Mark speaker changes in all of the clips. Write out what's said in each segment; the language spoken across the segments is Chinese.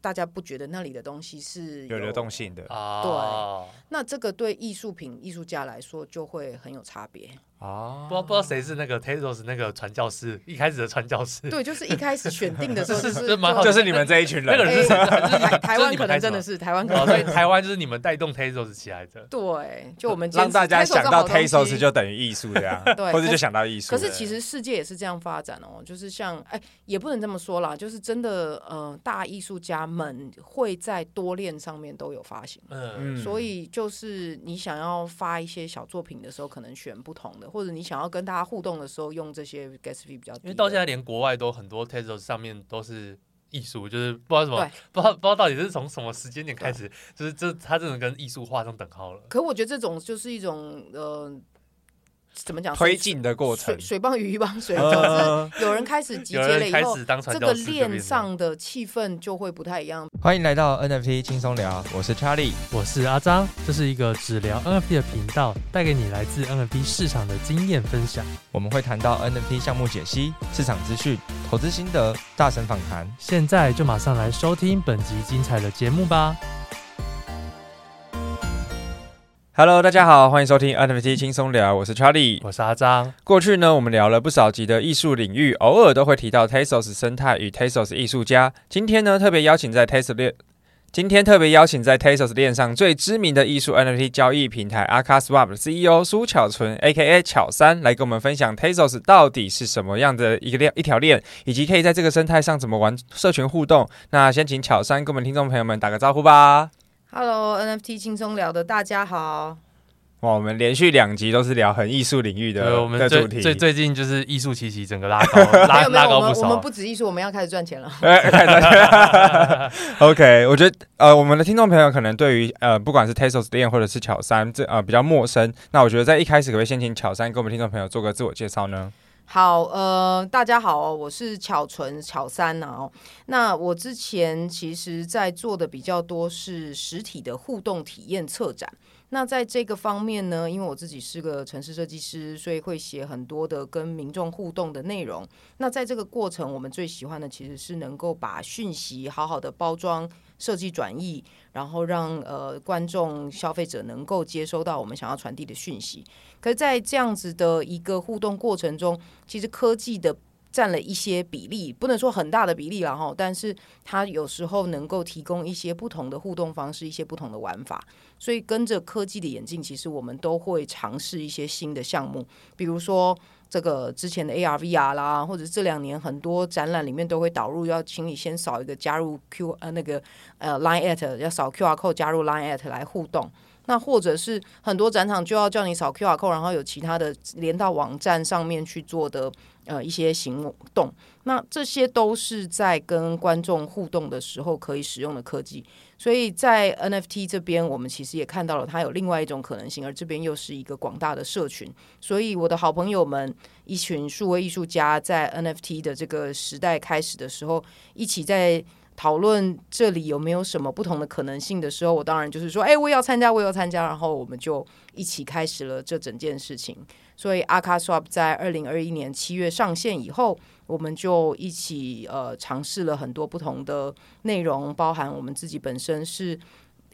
Speaker 1: 大家不觉得那里的东西是有，
Speaker 2: 有流动性的
Speaker 3: 啊。
Speaker 1: 对，那这个对艺术品艺术家来说就会很有差别。
Speaker 3: 啊，不知道不知道谁是那个 Tezos 那个传教士，一开始的传教士。
Speaker 1: 对，就是一开始选定的时候，就是
Speaker 2: 就是你们这一群人，
Speaker 3: 那个人是
Speaker 1: 台台湾可能真的是台湾，可能
Speaker 3: 对台湾就是你们带动 Tezos 起来的。
Speaker 1: 对，就我们
Speaker 2: 让大家想到 Tezos 就等于艺术这样，对，或者就想到艺术。
Speaker 1: 可是其实世界也是这样发展哦，就是像哎，也不能这么说啦，就是真的呃，大艺术家们会在多链上面都有发行，嗯，所以就是你想要发一些小作品的时候，可能选不同的，或者你想要跟大家互动的时候用这些 gas fee 比较低，
Speaker 3: 因为到现在连国外都很多 Tesla 上面都是艺术，就是不知道什么，不知道不知道到底是从什么时间点开始，就是这它这种跟艺术画上等号了。
Speaker 1: 可我觉得这种就是一种呃。怎么讲？
Speaker 2: 推进的过程，
Speaker 1: 水水帮鱼，鱼帮水，就是有人开始集结了以后，这个链上的气氛就会不太一样。
Speaker 2: 欢迎来到 NFT 轻松聊，我是 Charlie，
Speaker 4: 我是阿张，这是一个只聊 NFT 的频道，带给你来自 NFT 市场的经验分享。
Speaker 2: 我们会谈到 NFT 项目解析、市场资讯、投资心得、大神访谈。
Speaker 4: 现在就马上来收听本集精彩的节目吧。
Speaker 2: Hello，大家好，欢迎收听 NFT 轻松聊，我是 Charlie，
Speaker 4: 我是阿张。
Speaker 2: 过去呢，我们聊了不少集的艺术领域，偶尔都会提到 Tezos 生态与 Tezos 艺术家。今天呢，特别邀请在 Tezos 链，今天特别邀请在 Tezos 链上最知名的艺术 NFT 交易平台 akaSwap 的 CEO 苏巧纯 （A.K.A. 巧三）来跟我们分享 Tezos 到底是什么样的一个链、一条链，以及可以在这个生态上怎么玩社群互动。那先请巧三跟我们听众朋友们打个招呼吧。
Speaker 1: Hello，NFT 轻松聊的大家好。
Speaker 2: 哇，我们连续两集都是聊很艺术领域的
Speaker 3: 对我们最
Speaker 2: 主题。
Speaker 3: 最最近就是艺术气息整个拉高，拉拉高不少。
Speaker 1: 我们不止艺术，我们要开始赚钱了。
Speaker 2: 开始赚钱。OK，我觉得呃，我们的听众朋友可能对于呃，不管是 Tesos 店或者是巧三这呃比较陌生。那我觉得在一开始可不可以先请巧三给我们听众朋友做个自我介绍呢？
Speaker 1: 好，呃，大家好，我是巧纯巧三哦。那我之前其实在做的比较多是实体的互动体验策展。那在这个方面呢，因为我自己是个城市设计师，所以会写很多的跟民众互动的内容。那在这个过程，我们最喜欢的其实是能够把讯息好好的包装、设计转译，然后让呃观众、消费者能够接收到我们想要传递的讯息。可是，在这样子的一个互动过程中，其实科技的占了一些比例，不能说很大的比例了哈，但是它有时候能够提供一些不同的互动方式，一些不同的玩法。所以跟着科技的演进，其实我们都会尝试一些新的项目，比如说这个之前的 AR、VR 啦，或者这两年很多展览里面都会导入，要请你先扫一个加入 Q 呃那个呃 Line at 要扫 QR code 加入 Line at 来互动。那或者是很多展场就要叫你扫 QR code，然后有其他的连到网站上面去做的呃一些行动，那这些都是在跟观众互动的时候可以使用的科技。所以在 NFT 这边，我们其实也看到了它有另外一种可能性，而这边又是一个广大的社群。所以我的好朋友们，一群数位艺术家，在 NFT 的这个时代开始的时候，一起在。讨论这里有没有什么不同的可能性的时候，我当然就是说，哎，我也要参加，我也要参加，然后我们就一起开始了这整件事情。所以，akaSwap 在二零二一年七月上线以后，我们就一起呃尝试了很多不同的内容，包含我们自己本身是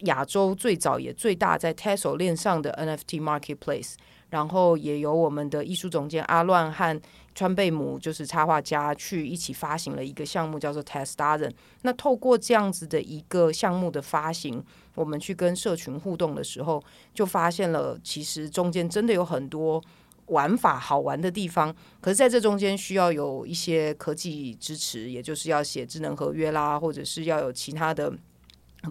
Speaker 1: 亚洲最早也最大在 Tezos 链上的 NFT Marketplace，然后也由我们的艺术总监阿乱和。川贝姆就是插画家，去一起发行了一个项目，叫做 TezDozen。那透过这样子的一个项目的发行，我们去跟社群互动的时候，就发现了其实中间真的有很多玩法好玩的地方。可是在这中间需要有一些科技支持，也就是要写智能合约啦，或者是要有其他的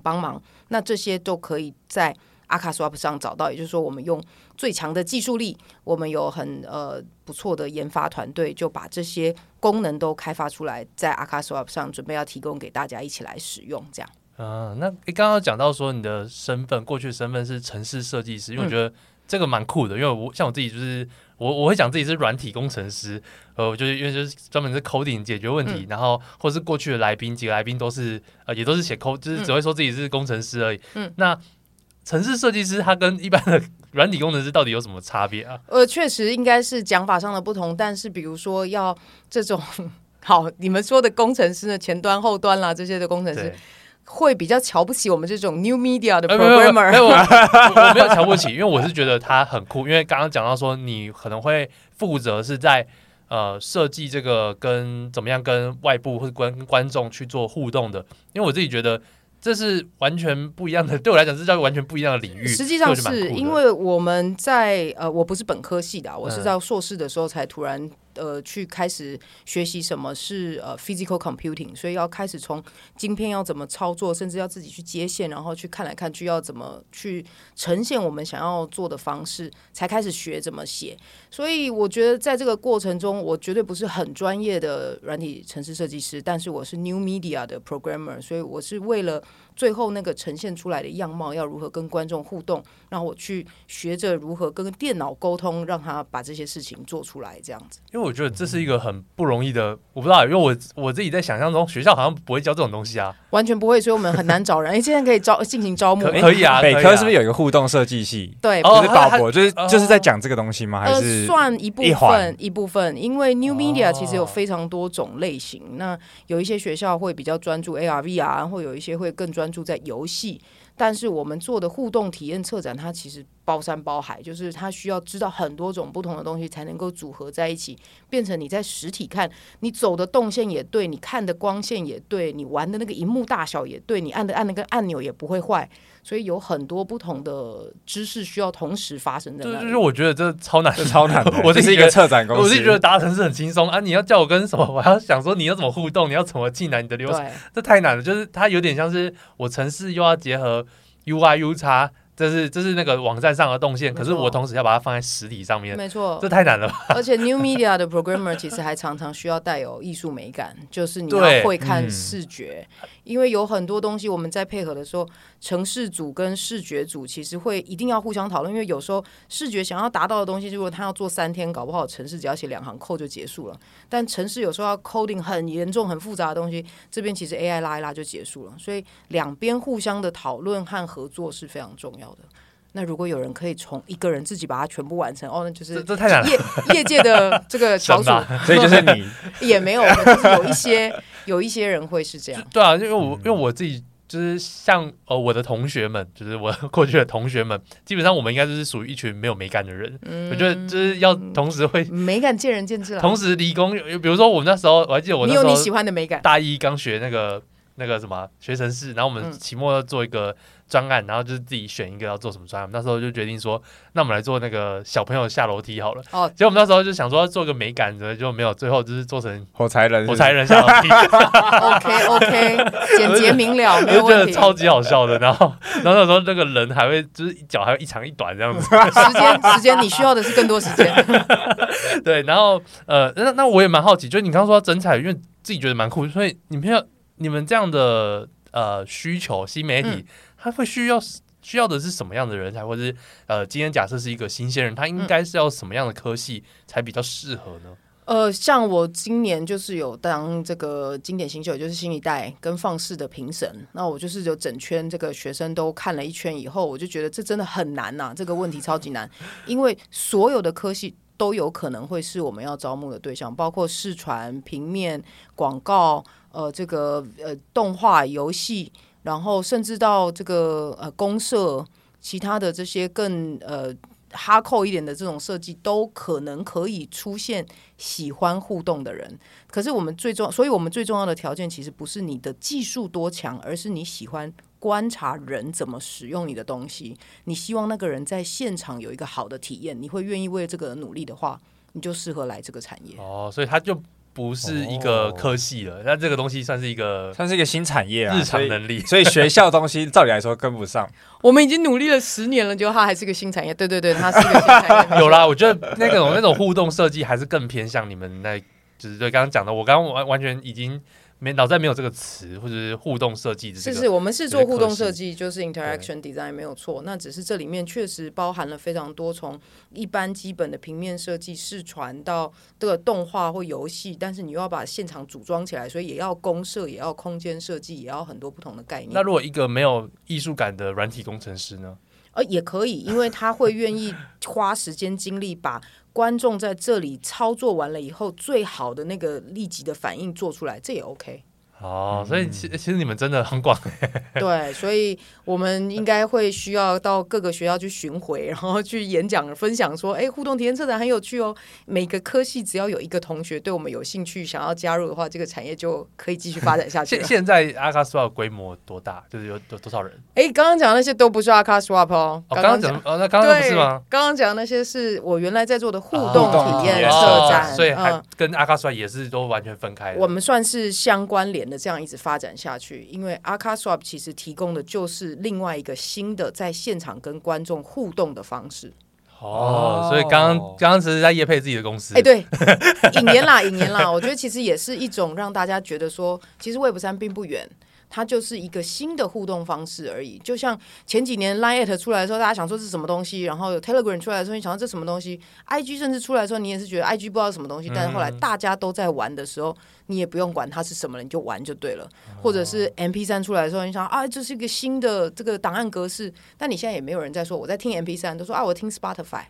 Speaker 1: 帮忙。那这些都可以在 akaSwap 上找到，也就是说，我们用最强的技术力，我们有很呃不错的研发团队，就把这些功能都开发出来，在 akaSwap 上准备要提供给大家一起来使用。这样，
Speaker 3: 啊，那你刚刚讲到说你的身份，过去的身份是城市设计师，因为我觉得这个蛮酷的，因为我像我自己就是我我会讲自己是软体工程师，呃，就是因为就是专门是 coding 解决问题，嗯、然后或是过去的来宾几个来宾都是呃也都是写 code，就是只会说自己是工程师而已。嗯，那。城市设计师他跟一般的 软体工程师到底有什么差别啊？
Speaker 1: 呃，确实应该是讲法上的不同，但是比如说要这种 好，你们说的工程师呢，前端后端啦这些的工程师，会比较瞧不起我们这种 new media 的 programmer。
Speaker 3: 没有 我没有瞧不起，因为我是觉得他很酷。因为刚刚讲到说，你可能会负责是在呃设计这个跟怎么样跟外部或者观观众去做互动的。因为我自己觉得这是完全不一样的，对我来讲这叫完全不一样的领域。
Speaker 1: 实际上是因为我们在呃，我不是本科系的，我是在硕士的时候才突然。呃，去开始学习什么是呃 physical computing，所以要开始从晶片要怎么操作，甚至要自己去接线，然后去看来看去要怎么去呈现我们想要做的方式，才开始学怎么写。所以我觉得在这个过程中，我绝对不是很专业的软体程式设计师，但是我是 new media 的 programmer，所以我是为了最后那个呈现出来的样貌要如何跟观众互动，让我去学着如何跟电脑沟通，让他把这些事情做出来，这样子。
Speaker 3: 我觉得这是一个很不容易的，我不知道，因为我我自己在想象中，学校好像不会教这种东西啊，
Speaker 1: 完全不会，所以我们很难找人。哎，现在可以招进行招募，
Speaker 3: 可以啊。
Speaker 2: 北科是不是有一个互动设计系？
Speaker 1: 对，
Speaker 2: 就是宝博，就是就是在讲这个东西吗？还是
Speaker 1: 算一部分一部分？因为 New Media 其实有非常多种类型，那有一些学校会比较专注 AR、VR，或有一些会更专注在游戏。但是我们做的互动体验策展，它其实包山包海，就是它需要知道很多种不同的东西，才能够组合在一起，变成你在实体看，你走的动线也对，你看的光线也对，你玩的那个荧幕大小也对，你按的按那个按钮也不会坏，所以有很多不同的知识需要同时发生在那里。
Speaker 3: 就是我觉得这超难，
Speaker 2: 超难
Speaker 3: 我这
Speaker 2: 是一个策展公司，
Speaker 3: 我是觉得达成是很轻松啊。你要叫我跟什么，我要想说你要怎么互动，你要怎么进来你的流程，这太难了。就是它有点像是我城市又要结合。U I U X，这是这是那个网站上的动线，可是我同时要把它放在实体上面，
Speaker 1: 没错，
Speaker 3: 这太难了吧？
Speaker 1: 而且 New Media 的 Programmer 其实还常常需要带有艺术美感，就是你要会看视觉。因为有很多东西我们在配合的时候，程式组跟视觉组其实会一定要互相讨论。因为有时候视觉想要达到的东西，如果他要做三天，搞不好城市只要写两行 code 就结束了。但城市有时候要 coding 很严重、很复杂的东西，这边其实 AI 拉一拉就结束了。所以两边互相的讨论和合作是非常重要的。那如果有人可以从一个人自己把它全部完成，哦，那就是
Speaker 3: 这，太难了。
Speaker 1: 业业界的 这个翘楚，
Speaker 2: 所以就是你
Speaker 1: 也没有，就是有一些。有一些人会是这样，
Speaker 3: 对啊，因为我因为我自己就是像呃我的同学们，就是我 过去的同学们，基本上我们应该就是属于一群没有美感的人。嗯，我觉得就是要同时会
Speaker 1: 美感见仁见智了。
Speaker 3: 同时理工，比如说我们那时候，我还记得我那时候
Speaker 1: 你有你喜欢的美感，
Speaker 3: 大一刚学那个那个什么学程式，然后我们期末要做一个。专案，然后就是自己选一个要做什么专案。那时候就决定说，那我们来做那个小朋友下楼梯好了。哦，结果我们那时候就想说做个美感的，就没有，最后就是做成
Speaker 2: 火柴人，
Speaker 3: 火柴人下楼梯。
Speaker 1: OK OK，简洁明了，没有问题。
Speaker 3: 我就觉得超级好笑的。然后，然后那时候那个人还会就是脚还会一长一短这样子。
Speaker 1: 时 间时间，你需要的是更多时间。
Speaker 3: 对，然后呃，那那我也蛮好奇，就是你刚刚说整彩，因为自己觉得蛮酷，所以你们要你们这样的呃需求，新媒体。嗯他会需要需要的是什么样的人才，或者是呃，今天假设是一个新鲜人，他应该是要什么样的科系才比较适合呢？
Speaker 1: 呃，像我今年就是有当这个经典新秀，也就是新一代跟放肆的评审，那我就是有整圈这个学生都看了一圈以后，我就觉得这真的很难呐、啊，这个问题超级难，因为所有的科系都有可能会是我们要招募的对象，包括视传、平面、广告，呃，这个呃动画、游戏。然后甚至到这个呃公社，其他的这些更呃哈扣一点的这种设计，都可能可以出现喜欢互动的人。可是我们最重，所以我们最重要的条件其实不是你的技术多强，而是你喜欢观察人怎么使用你的东西。你希望那个人在现场有一个好的体验，你会愿意为这个努力的话，你就适合来这个产业。
Speaker 3: 哦，所以他就。不是一个科系了，那、哦、这个东西算是一个
Speaker 2: 算是一个新产业啊，
Speaker 3: 日常能力，
Speaker 2: 所以，所以学校东西 照理来说跟不上。
Speaker 1: 我们已经努力了十年了，就它还是个新产业。对对对，它是个新产业。
Speaker 3: 有啦，我觉得那种那种互动设计还是更偏向你们那，就是对刚刚讲的，我刚刚完完全已经。没脑袋没有这个词，或者是互动设计的。是
Speaker 1: 是，我们是做互动设计，就是 interaction design 没有错。那只是这里面确实包含了非常多，从一般基本的平面设计、视传到这个动画或游戏，但是你又要把现场组装起来，所以也要公设，也要空间设计，也要很多不同的概念。
Speaker 3: 那如果一个没有艺术感的软体工程师呢？
Speaker 1: 呃，也可以，因为他会愿意花时间精力把。观众在这里操作完了以后，最好的那个立即的反应做出来，这也 OK。
Speaker 3: 哦，所以其其实你们真的很广。
Speaker 1: 对，所以我们应该会需要到各个学校去巡回，然后去演讲分享，说，哎，互动体验策展很有趣哦。每个科系只要有一个同学对我们有兴趣，想要加入的话，这个产业就可以继续发展下去。
Speaker 3: 现 现在阿卡 swap 规模多大？就是有有多少人？
Speaker 1: 哎，刚刚讲的那些都不是阿卡 swap 哦。
Speaker 3: 刚刚讲哦，那刚刚不是吗？
Speaker 1: 刚刚讲的那些是我原来在做的互动体验策展，
Speaker 3: 所以还跟阿卡 swap 也是都完全分开的。
Speaker 1: 我们算是相关联的，这样一直发展。下去，因为 Arcaswap 其实提供的就是另外一个新的在现场跟观众互动的方式。
Speaker 3: 哦，所以刚刚刚刚只是在业配自己的公司。
Speaker 1: 哎，对，引言啦，引言啦，我觉得其实也是一种让大家觉得说，其实 Web 三并不远。它就是一个新的互动方式而已，就像前几年 Line@ 出来的时候，大家想说是什么东西，然后有 Telegram 出来的时候，你想到这什么东西，IG 甚至出来的时候，你也是觉得 IG 不知道什么东西，但是后来大家都在玩的时候，你也不用管它是什么了，你就玩就对了。或者是 MP3 出来的时候，你想啊，这是一个新的这个档案格式，但你现在也没有人在说我在听 MP3，都说啊我听 Spotify，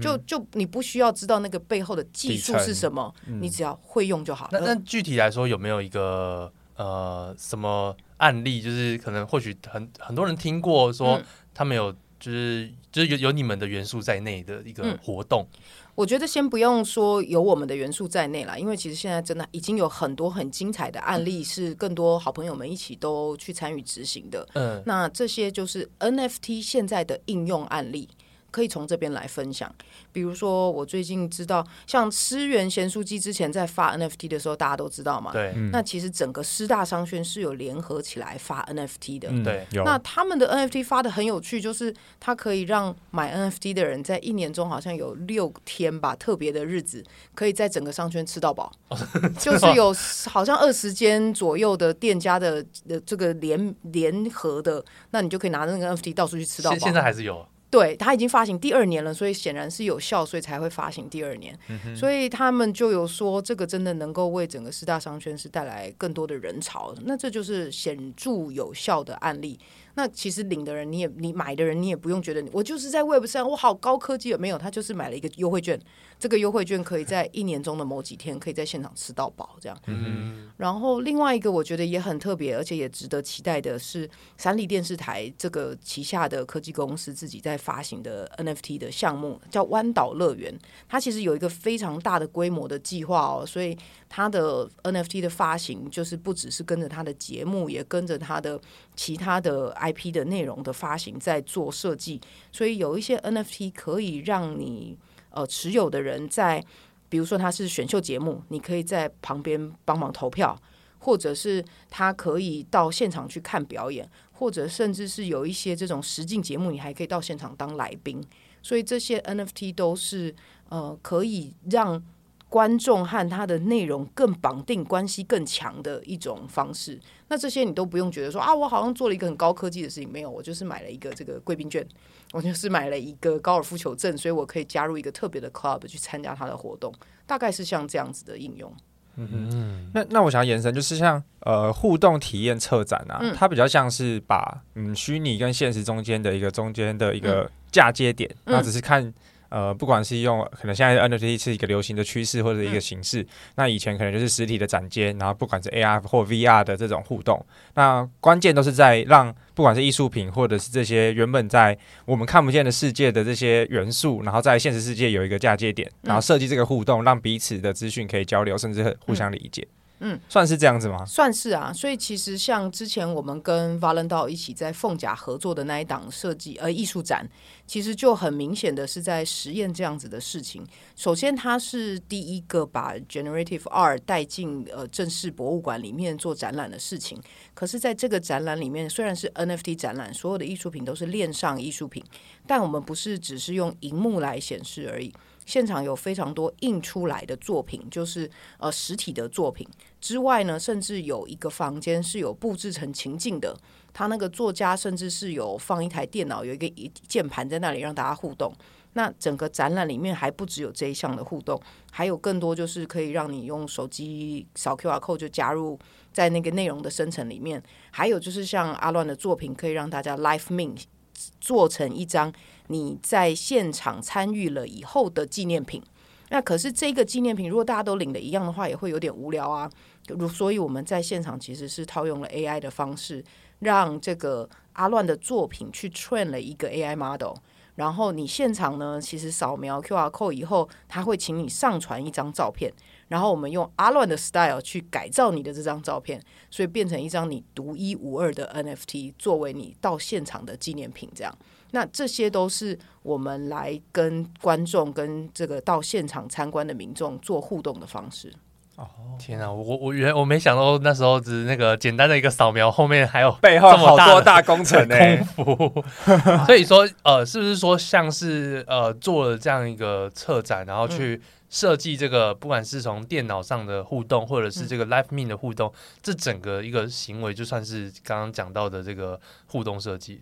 Speaker 1: 就就你不需要知道那个背后的技术是什么，你只要会用就好。
Speaker 3: 那那具体来说有没有一个呃什么？案例就是可能或许很很多人听过说他们有就是就是有有你们的元素在内的一个活动。
Speaker 1: 我觉得先不用说有我们的元素在内啦，因为其实现在真的已经有很多很精彩的案例是更多好朋友们一起都去参与执行的。嗯，那这些就是 NFT 现在的应用案例。可以从这边来分享，比如说我最近知道，像思源咸酥鸡之前在发 NFT 的时候，大家都知道嘛。
Speaker 3: 对。
Speaker 1: 那其实整个师大商圈是有联合起来发 NFT 的。
Speaker 3: 对。
Speaker 1: 那他们的 NFT 发的很有趣，就是它可以让买 NFT 的人在一年中好像有六天吧，特别的日子，可以在整个商圈吃到饱。就是有好像二十间左右的店家的的这个联联合的，那你就可以拿着那个 NFT 到处去吃到饱。
Speaker 3: 现在还是有。
Speaker 1: 对，它已经发行第二年了，所以显然是有效，所以才会发行第二年。嗯、所以他们就有说，这个真的能够为整个四大商圈是带来更多的人潮。那这就是显著有效的案例。那其实领的人，你也你买的人，你也不用觉得我就是在 Web 上，我好高科技有没有？他就是买了一个优惠券，这个优惠券可以在一年中的某几天可以在现场吃到饱，这样。嗯。然后另外一个我觉得也很特别，而且也值得期待的是，三立电视台这个旗下的科技公司自己在发行的 NFT 的项目叫湾岛乐园，它其实有一个非常大的规模的计划哦，所以它的 NFT 的发行就是不只是跟着它的节目，也跟着它的其他的。IP 的内容的发行在做设计，所以有一些 NFT 可以让你呃持有的人在，比如说他是选秀节目，你可以在旁边帮忙投票，或者是他可以到现场去看表演，或者甚至是有一些这种实境节目，你还可以到现场当来宾。所以这些 NFT 都是呃可以让。观众和他的内容更绑定关系更强的一种方式，那这些你都不用觉得说啊，我好像做了一个很高科技的事情，没有，我就是买了一个这个贵宾券，我就是买了一个高尔夫球证，所以我可以加入一个特别的 club 去参加他的活动，大概是像这样子的应用。
Speaker 2: 嗯哼，那那我想要延伸，就是像呃互动体验策展啊，嗯、它比较像是把嗯虚拟跟现实中间的一个中间的一个嫁接点，那、嗯、只是看。呃，不管是用可能现在 NFT 是一个流行的趋势或者一个形式，嗯、那以前可能就是实体的展间，然后不管是 AR 或 VR 的这种互动，那关键都是在让不管是艺术品或者是这些原本在我们看不见的世界的这些元素，然后在现实世界有一个嫁接点，然后设计这个互动，让彼此的资讯可以交流，甚至互相理解。嗯嗯，算是这样子吗？
Speaker 1: 算是啊，所以其实像之前我们跟 Valendal 一起在凤甲合作的那一档设计呃艺术展，其实就很明显的是在实验这样子的事情。首先，它是第一个把 Generative Art 带进呃正式博物馆里面做展览的事情。可是，在这个展览里面，虽然是 NFT 展览，所有的艺术品都是链上艺术品，但我们不是只是用荧幕来显示而已。现场有非常多印出来的作品，就是呃实体的作品之外呢，甚至有一个房间是有布置成情境的。他那个作家甚至是有放一台电脑，有一个键盘在那里让大家互动。那整个展览里面还不只有这一项的互动，还有更多就是可以让你用手机扫 QR code 就加入在那个内容的生成里面。还有就是像阿乱的作品，可以让大家 live mint 做成一张。你在现场参与了以后的纪念品，那可是这个纪念品，如果大家都领的一样的话，也会有点无聊啊。如所以我们在现场其实是套用了 AI 的方式，让这个阿乱的作品去 train 了一个 AI model。然后你现场呢，其实扫描 QR code 以后，他会请你上传一张照片，然后我们用阿乱的 style 去改造你的这张照片，所以变成一张你独一无二的 NFT，作为你到现场的纪念品。这样，那这些都是我们来跟观众、跟这个到现场参观的民众做互动的方式。
Speaker 3: 哦，天啊，我我原我没想到那时候只是那个简单的一个扫描，后面还有
Speaker 2: 背后好多大工程呢。
Speaker 3: 所以说，呃，是不是说像是呃做了这样一个策展，然后去设计这个，不管是从电脑上的互动，或者是这个 Live Meet 的互动，这整个一个行为，就算是刚刚讲到的这个互动设计。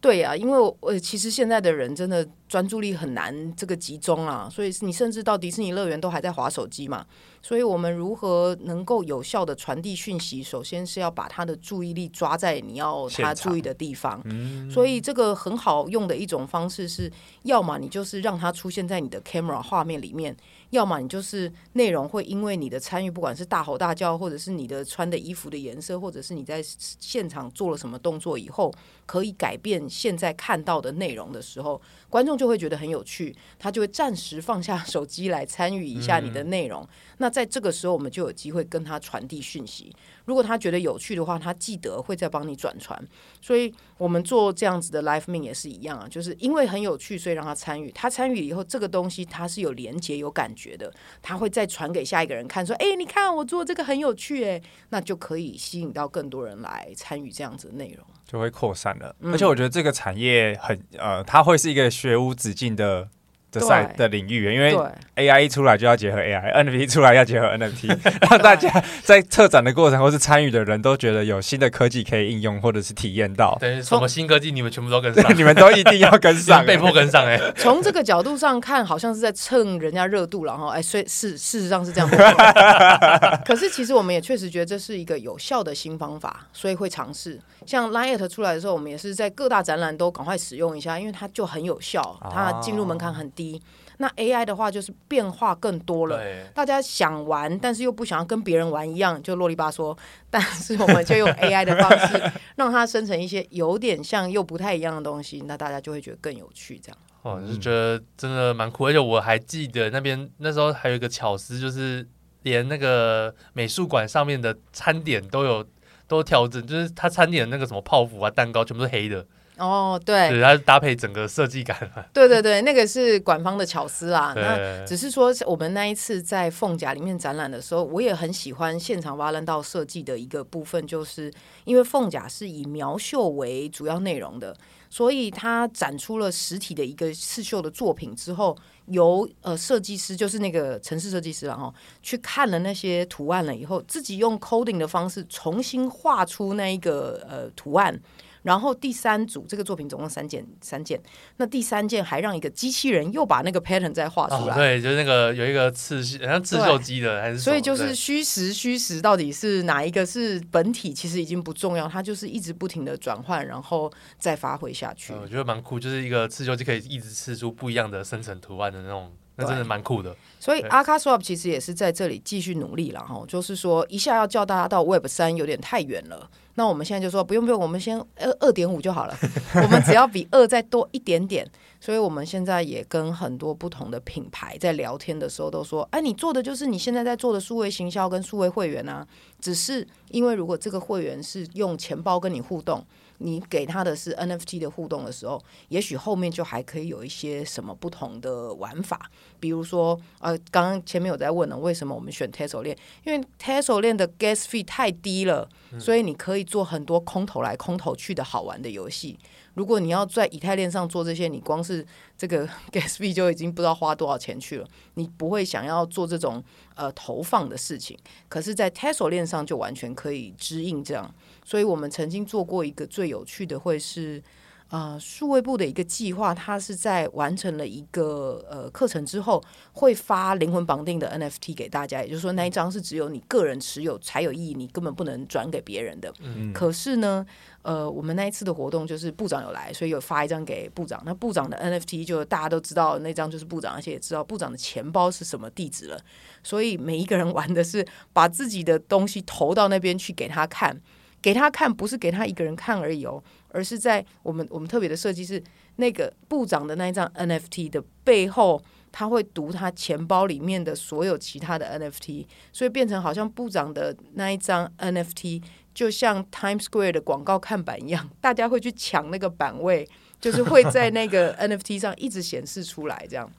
Speaker 1: 对呀、啊，因为我其实现在的人真的专注力很难这个集中啊，所以你甚至到迪士尼乐园都还在划手机嘛。所以我们如何能够有效的传递讯息？首先是要把他的注意力抓在你要他注意的地方。嗯、所以这个很好用的一种方式是，要么你就是让他出现在你的 camera 画面里面。要么你就是内容会因为你的参与，不管是大吼大叫，或者是你的穿的衣服的颜色，或者是你在现场做了什么动作以后，可以改变现在看到的内容的时候，观众就会觉得很有趣，他就会暂时放下手机来参与一下你的内容。那在这个时候，我们就有机会跟他传递讯息。如果他觉得有趣的话，他记得会再帮你转传。所以我们做这样子的 Live Meme 也是一样啊，就是因为很有趣，所以让他参与。他参与以后，这个东西他是有连接、有感觉的，他会再传给下一个人看，说：“哎，你看我做这个很有趣，哎，那就可以吸引到更多人来参与这样子的内容，
Speaker 2: 就会扩散了。嗯、而且我觉得这个产业很呃，它会是一个学无止境的。的赛的领域，因为 AI 一出来就要结合 AI，NFT 出来要结合 NFT，让 大家在策展的过程或是参与的人都觉得有新的科技可以应用或者是体验到。
Speaker 3: 对，什么新科技你们全部都跟上，
Speaker 2: 你们都一定要跟上，
Speaker 3: 被迫跟上哎。
Speaker 1: 从这个角度上看，好像是在蹭人家热度了哈。哎，所以事事实上是这样。可是其实我们也确实觉得这是一个有效的新方法，所以会尝试。像 Line@ 出来的时候，我们也是在各大展览都赶快使用一下，因为它就很有效，它进入门槛很低。那 AI 的话就是变化更多了，大家想玩，但是又不想要跟别人玩一样，就啰里吧嗦。但是我们就用 AI 的方式，让它生成一些有点像又不太一样的东西，那大家就会觉得更有趣。这样
Speaker 3: 哦，就觉得真的蛮酷，而且我还记得那边那时候还有一个巧思，就是连那个美术馆上面的餐点都有都调整，就是它餐点的那个什么泡芙啊、蛋糕全部是黑的。
Speaker 1: 哦，对，
Speaker 3: 对，它搭配整个设计感。
Speaker 1: 对对对，那个是馆方的巧思啊。那只是说，我们那一次在凤甲里面展览的时候，我也很喜欢现场挖人道设计的一个部分，就是因为凤甲是以苗绣为主要内容的，所以它展出了实体的一个刺绣的作品之后，由呃设计师，就是那个城市设计师然后去看了那些图案了以后，自己用 coding 的方式重新画出那一个呃图案。然后第三组这个作品总共三件，三件。那第三件还让一个机器人又把那个 pattern 再画出来。
Speaker 3: 哦、对，就是那个有一个刺绣，好像刺绣机的还是。
Speaker 1: 所以就是虚实虚实到底是哪一个是本体，其实已经不重要，它就是一直不停的转换，然后再发挥下去。
Speaker 3: 我觉得蛮酷，就是一个刺绣机可以一直刺出不一样的生成图案的那种。那真的蛮酷的，
Speaker 1: 所以 Arcaswap 其实也是在这里继续努力了哈，就是说一下要叫大家到 Web 三有点太远了，那我们现在就说不用不用，我们先二二点五就好了，我们只要比二再多一点点，所以我们现在也跟很多不同的品牌在聊天的时候都说，哎，你做的就是你现在在做的数位行销跟数位会员啊，只是因为如果这个会员是用钱包跟你互动。你给他的是 NFT 的互动的时候，也许后面就还可以有一些什么不同的玩法，比如说，呃，刚刚前面有在问了，为什么我们选 Tezos 链？因为 Tezos 链的 Gas Fee 太低了，所以你可以做很多空投来空投去的好玩的游戏。如果你要在以太链上做这些，你光是这个 Gas Fee 就已经不知道花多少钱去了，你不会想要做这种呃投放的事情。可是，在 Tezos 链上就完全可以支应这样。所以我们曾经做过一个最有趣的，会是呃，数位部的一个计划，它是在完成了一个呃课程之后，会发灵魂绑定的 NFT 给大家。也就是说，那一张是只有你个人持有才有意义，你根本不能转给别人的。
Speaker 2: 嗯，
Speaker 1: 可是呢，呃，我们那一次的活动就是部长有来，所以有发一张给部长。那部长的 NFT 就大家都知道，那张就是部长，而且也知道部长的钱包是什么地址了。所以每一个人玩的是把自己的东西投到那边去给他看，给他看不是给他一个人看而已哦。而是在我们我们特别的设计是那个部长的那一张 NFT 的背后，他会读他钱包里面的所有其他的 NFT，所以变成好像部长的那一张 NFT 就像 Times Square 的广告看板一样，大家会去抢那个版位，就是会在那个 NFT 上一直显示出来这样。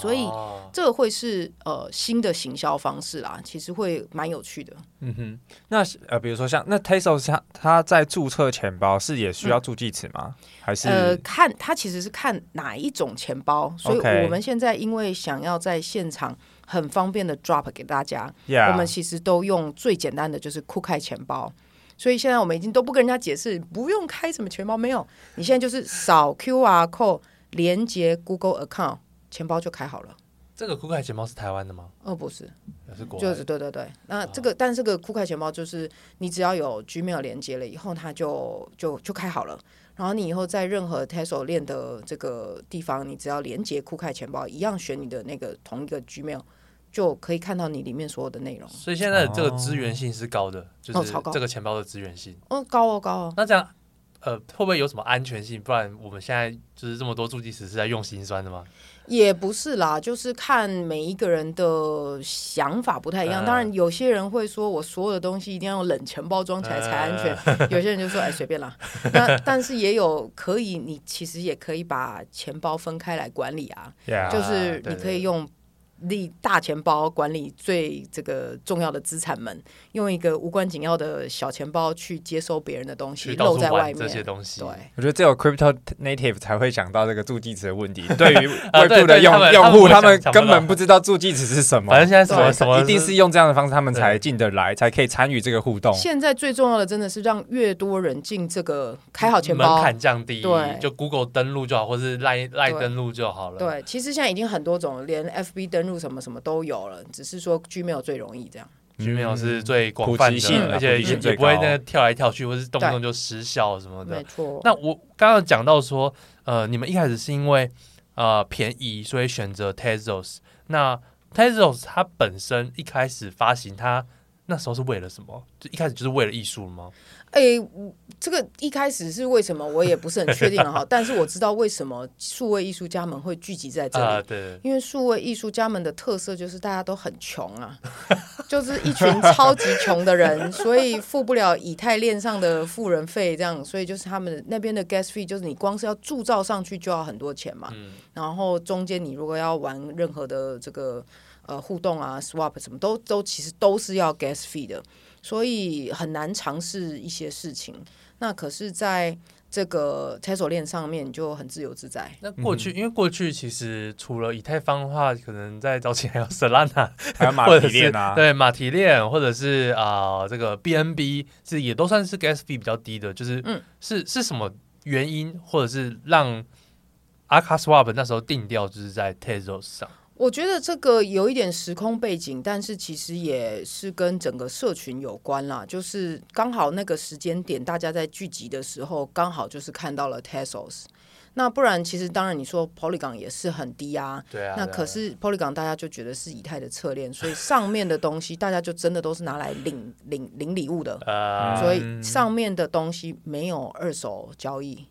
Speaker 1: 所以这个会是呃新的行销方式啦，其实会蛮有趣的。
Speaker 2: 嗯哼，那呃，比如说像那它它在注册钱包是也需要助记词吗？嗯、还是
Speaker 1: 呃看它其实是看哪一种钱包，所以我们现在因为想要在现场很方便的 drop 给大家.我们其实都用最简单的就是酷开钱包，所以现在我们已经都不跟人家解释不用开什么钱包，没有，你现在就是扫 QR code 连接 Google account。钱包就开好了。
Speaker 3: 这个酷开钱包是台湾的吗？
Speaker 1: 哦，不是，
Speaker 3: 是国
Speaker 1: 就是对对对。那这个，哦、但这个酷开钱包就是你只要有 Gmail 连接了以后，它就就就开好了。然后你以后在任何 Tesla 链的这个地方，你只要连接酷开钱包，一样选你的那个同一个 Gmail，就可以看到你里面所有的内容。
Speaker 3: 所以现在这个资源性是高的，哦、就是这个钱包的资源性。
Speaker 1: 哦，高哦，高哦。
Speaker 3: 那这样。呃，会不会有什么安全性？不然我们现在就是这么多助记词是在用心酸的吗？
Speaker 1: 也不是啦，就是看每一个人的想法不太一样。呃、当然，有些人会说我所有的东西一定要用冷钱包装起来才安全。呃、有些人就说哎，随便啦。那但是也有可以，你其实也可以把钱包分开来管理啊。就是你可以用。立大钱包管理最这个重要的资产们，用一个无关紧要的小钱包去接收别人的东西，露在外面
Speaker 3: 这些东西。
Speaker 1: 对，
Speaker 2: 我觉得只有 crypto native 才会想到这个助记词的问题。对于 外部的用用户，他们根本不知道助记词是什么。
Speaker 3: 反正现在什么什么，
Speaker 2: 一定是用这样的方式，他们才进得来，才可以参与这个互动。
Speaker 1: 现在最重要的真的是让越多人进这个开好钱包，
Speaker 3: 门槛降低。对，就 Google 登录就好，或是 Line Line 登录就好了。
Speaker 1: 对，其实现在已经很多种，连 FB 登录什么什么都有了，只是说 Gmail 最容易这样。
Speaker 3: Gmail 是最广泛的，而且也也不会那个跳来跳去，或是动不动就失效什么的。
Speaker 1: 没错。
Speaker 3: 那我刚刚讲到说，呃，你们一开始是因为呃便宜，所以选择 Tezos。那 Tezos 它本身一开始发行，它那时候是为了什么？就一开始就是为了艺术吗？
Speaker 1: 哎，这个一开始是为什么，我也不是很确定了哈。但是我知道为什么数位艺术家们会聚集在这里。
Speaker 3: 啊、对，
Speaker 1: 因为数位艺术家们的特色就是大家都很穷啊，就是一群超级穷的人，所以付不了以太链上的富人费，这样，所以就是他们那边的 gas fee，就是你光是要铸造上去就要很多钱嘛。嗯、然后中间你如果要玩任何的这个呃互动啊，swap 什么都都其实都是要 gas fee 的。所以很难尝试一些事情。那可是，在这个 Tezos 链上面就很自由自在。
Speaker 3: 那过去，因为过去其实除了以太坊的话，可能在早期还有 Solana，
Speaker 2: 还有马蹄链啊，
Speaker 3: 对马蹄链，或者是啊、呃、这个 BNB，是也都算是 gas fee 比较低的。就是，嗯，是是什么原因，或者是让 akaSwap 那时候定调就是在 Tezos 上？
Speaker 1: 我觉得这个有一点时空背景，但是其实也是跟整个社群有关啦。就是刚好那个时间点，大家在聚集的时候，刚好就是看到了 Tesos。那不然，其实当然你说 Polygon 也是很低啊。
Speaker 3: 对啊。
Speaker 1: 那可是 Polygon 大家就觉得是以太的侧链，所以上面的东西大家就真的都是拿来领领领礼物的。Uh, 所以上面的东西没有二手交易。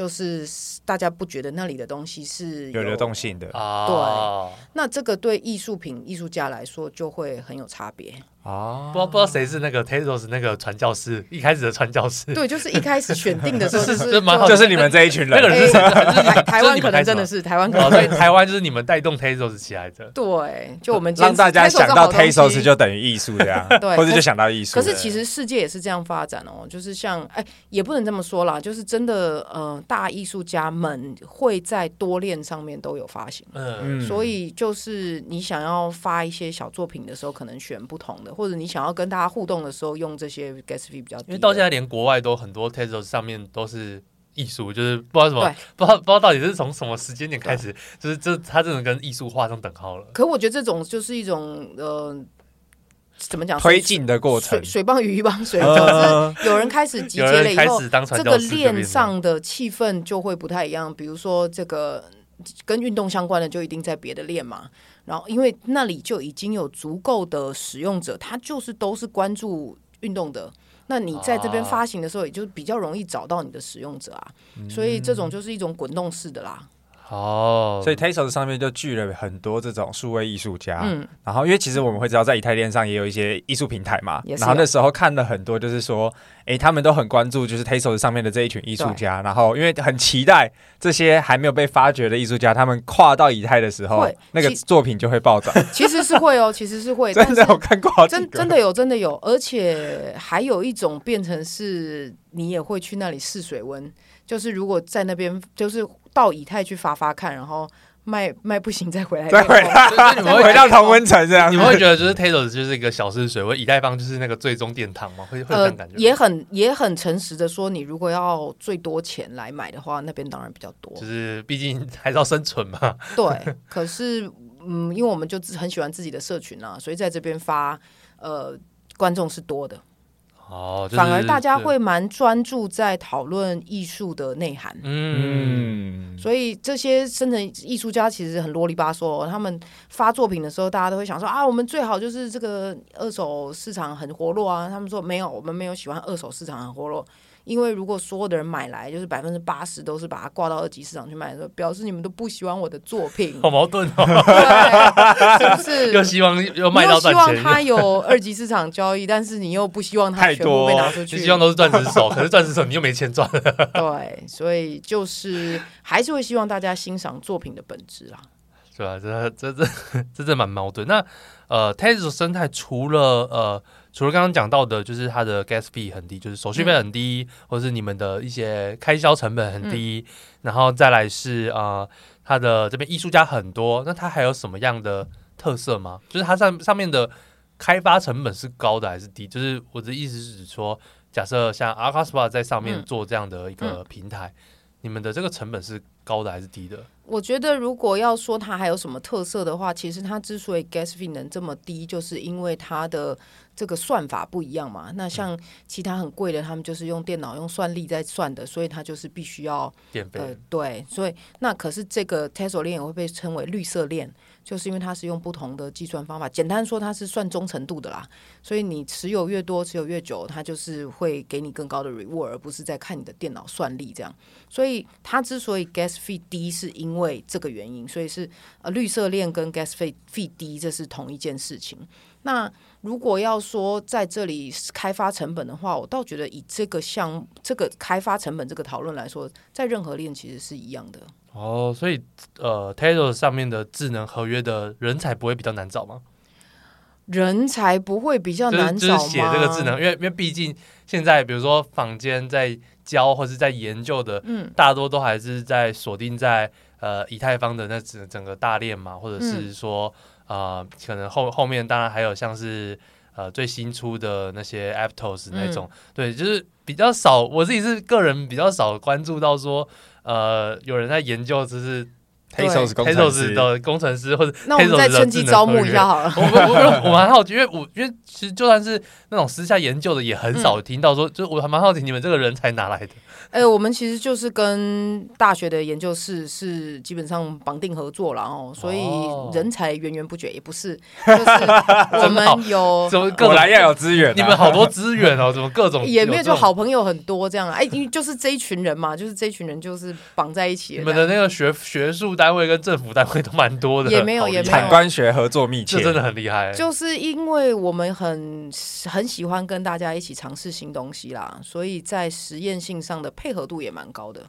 Speaker 1: 就是大家不觉得那里的东西是有，
Speaker 2: 有流动性的
Speaker 3: 啊？
Speaker 1: 对，那这个对艺术品艺术家来说就会很有差别。
Speaker 3: 哦，不知道不知道谁是那个 Tezos 那个传教士，一开始的传教士。
Speaker 1: 对，就是一开始选定的时候，就是
Speaker 2: 就是你们这一群人。
Speaker 3: 那个人是
Speaker 1: 台湾，可能真的是台湾，
Speaker 3: 所以台湾就是你们带动 Tezos 起来的。
Speaker 1: 对，就我们
Speaker 2: 让大家想到 Tezos 就等于艺术这样，对，或者就想到艺术。
Speaker 1: 可是其实世界也是这样发展哦，就是像哎，也不能这么说啦，就是真的呃，大艺术家们会在多链上面都有发行，嗯，所以就是你想要发一些小作品的时候，可能选不同的。或者你想要跟大家互动的时候，用这些 gas fee 比较低，
Speaker 3: 因为到现在连国外都很多 Tezos 上面都是艺术，就是不知道什么，不知道不知道到底是从什么时间点开始，就是这他这种跟艺术画上等号了。
Speaker 1: 可我觉得这种就是一种呃，怎么讲？
Speaker 2: 推进的过程，
Speaker 1: 水水帮鱼，鱼帮水，就是有人开始集结了以后，这个链上的气氛就会不太一样。比如说这个跟运动相关的，就一定在别的链嘛。然后因为那里就已经有足够的使用者，他就是都是关注运动的。那你在这边发行的时候，也就比较容易找到你的使用者啊，所以这种就是一种滚动式的啦。
Speaker 2: 哦，所以 Tezos 上面就聚了很多这种数位艺术家。嗯，然后因为其实我们会知道，在以太链上也有一些艺术平台嘛。然后那时候看了很多，就是说，哎，他们都很关注，就是 Tezos 上面的这一群艺术家。然后因为很期待这些还没有被发掘的艺术家，他们跨到以太的时候，那个作品就会暴涨。
Speaker 1: 其实是会哦，其实是会。
Speaker 2: 真的有看过？
Speaker 1: 真真的有，真的有。而且还有一种变成是，你也会去那里试水温。就是如果在那边，就是到以太去发发看，然后卖 卖不行再回来，
Speaker 2: 再回来，你们会 回到同温层这样。
Speaker 3: 你们会觉得就是 Tezos 就是一个小试水温，以太坊就是那个最终殿堂吗？会会这样感觉？
Speaker 1: 也很也很诚实的说，你如果要最多钱来买的话，那边当然比较多。
Speaker 3: 就是毕竟还是要生存嘛。
Speaker 1: 对，可是嗯，因为我们就很喜欢自己的社群啊，所以在这边发呃观众是多的。
Speaker 3: 哦，就是、
Speaker 1: 反而大家会蛮专注在讨论艺术的内涵，嗯，所以这些生成艺术家其实很啰里吧嗦。他们发作品的时候，大家都会想说啊，我们最好就是这个二手市场很活络啊。他们说没有，我们没有喜欢二手市场很活络。因为如果所有的人买来，就是百分之八十都是把它挂到二级市场去卖的时候，表示你们都不喜欢我的作品，
Speaker 3: 好矛盾哦。
Speaker 1: 对，是不是？
Speaker 3: 又希望又卖到赚钱，
Speaker 1: 又希望它有二级市场交易，但是你又不希望它全部被拿出去，
Speaker 3: 你希望都是钻石手，可是钻石手你又没钱赚。
Speaker 1: 对，所以就是还是会希望大家欣赏作品的本质啦。
Speaker 3: 对啊，这这这这这蛮矛盾。那呃，Tesla 生态除了呃。除了刚刚讲到的，就是它的 gas fee 很低，就是手续费很低，嗯、或者是你们的一些开销成本很低，嗯、然后再来是啊、呃，它的这边艺术家很多，那它还有什么样的特色吗？就是它上上面的开发成本是高的还是低？就是我的意思是指说，假设像 Arcaspar 在上面做这样的一个平台，你们的这个成本是高的还是低的？
Speaker 1: 我觉得如果要说它还有什么特色的话，其实它之所以 gas fee 能这么低，就是因为它的。这个算法不一样嘛？那像其他很贵的，他们就是用电脑用算力在算的，所以它就是必须要。呃，对，所以那可是这个 Tesla 链也会被称为绿色链，就是因为它是用不同的计算方法。简单说，它是算忠诚度的啦。所以你持有越多，持有越久，它就是会给你更高的 reward，而不是在看你的电脑算力这样。所以它之所以 gas fee 低，是因为这个原因。所以是呃绿色链跟 gas fee 低，这是同一件事情。那如果要说在这里开发成本的话，我倒觉得以这个项目、这个开发成本这个讨论来说，在任何链其实是一样的。
Speaker 3: 哦，所以呃，Tezos 上面的智能合约的人才不会比较难找吗？
Speaker 1: 人才不会比较难找吗？
Speaker 3: 就是写这个智能，因为因为毕竟现在比如说坊间在教或是在研究的，嗯，大多都还是在锁定在呃以太坊的那整整个大链嘛，或者是说。嗯啊、呃，可能后后面当然还有像是呃最新出的那些 Aptos 那种，嗯、对，就是比较少。我自己是个人比较少关注到说，呃，有人在研究就是 Tezos 工程师。的工程师或者
Speaker 1: 那我们再趁机招募一下好了。
Speaker 3: 我我我蛮好奇，因为我因为其实就算是那种私下研究的，也很少听到说，嗯、就我还蛮好奇你们这个人才哪来的。
Speaker 1: 哎、欸，我们其实就是跟大学的研究室是基本上绑定合作了哦，所以人才源源不绝，也不是，就是我们有
Speaker 3: 怎么各来要有资源、啊，
Speaker 1: 你
Speaker 3: 们好多资源哦，怎么各种
Speaker 1: 也没有，就好朋友很多这样，哎，因为就是这一群人嘛，就是这一群人就是绑在一起。
Speaker 3: 你们的那个学学术单位跟政府单位都蛮多的，
Speaker 1: 也没有也没有，
Speaker 2: 产官学合作密切，
Speaker 3: 这真的很厉害。
Speaker 1: 就是因为我们很很喜欢跟大家一起尝试新东西啦，所以在实验性上的。配合度也蛮高的，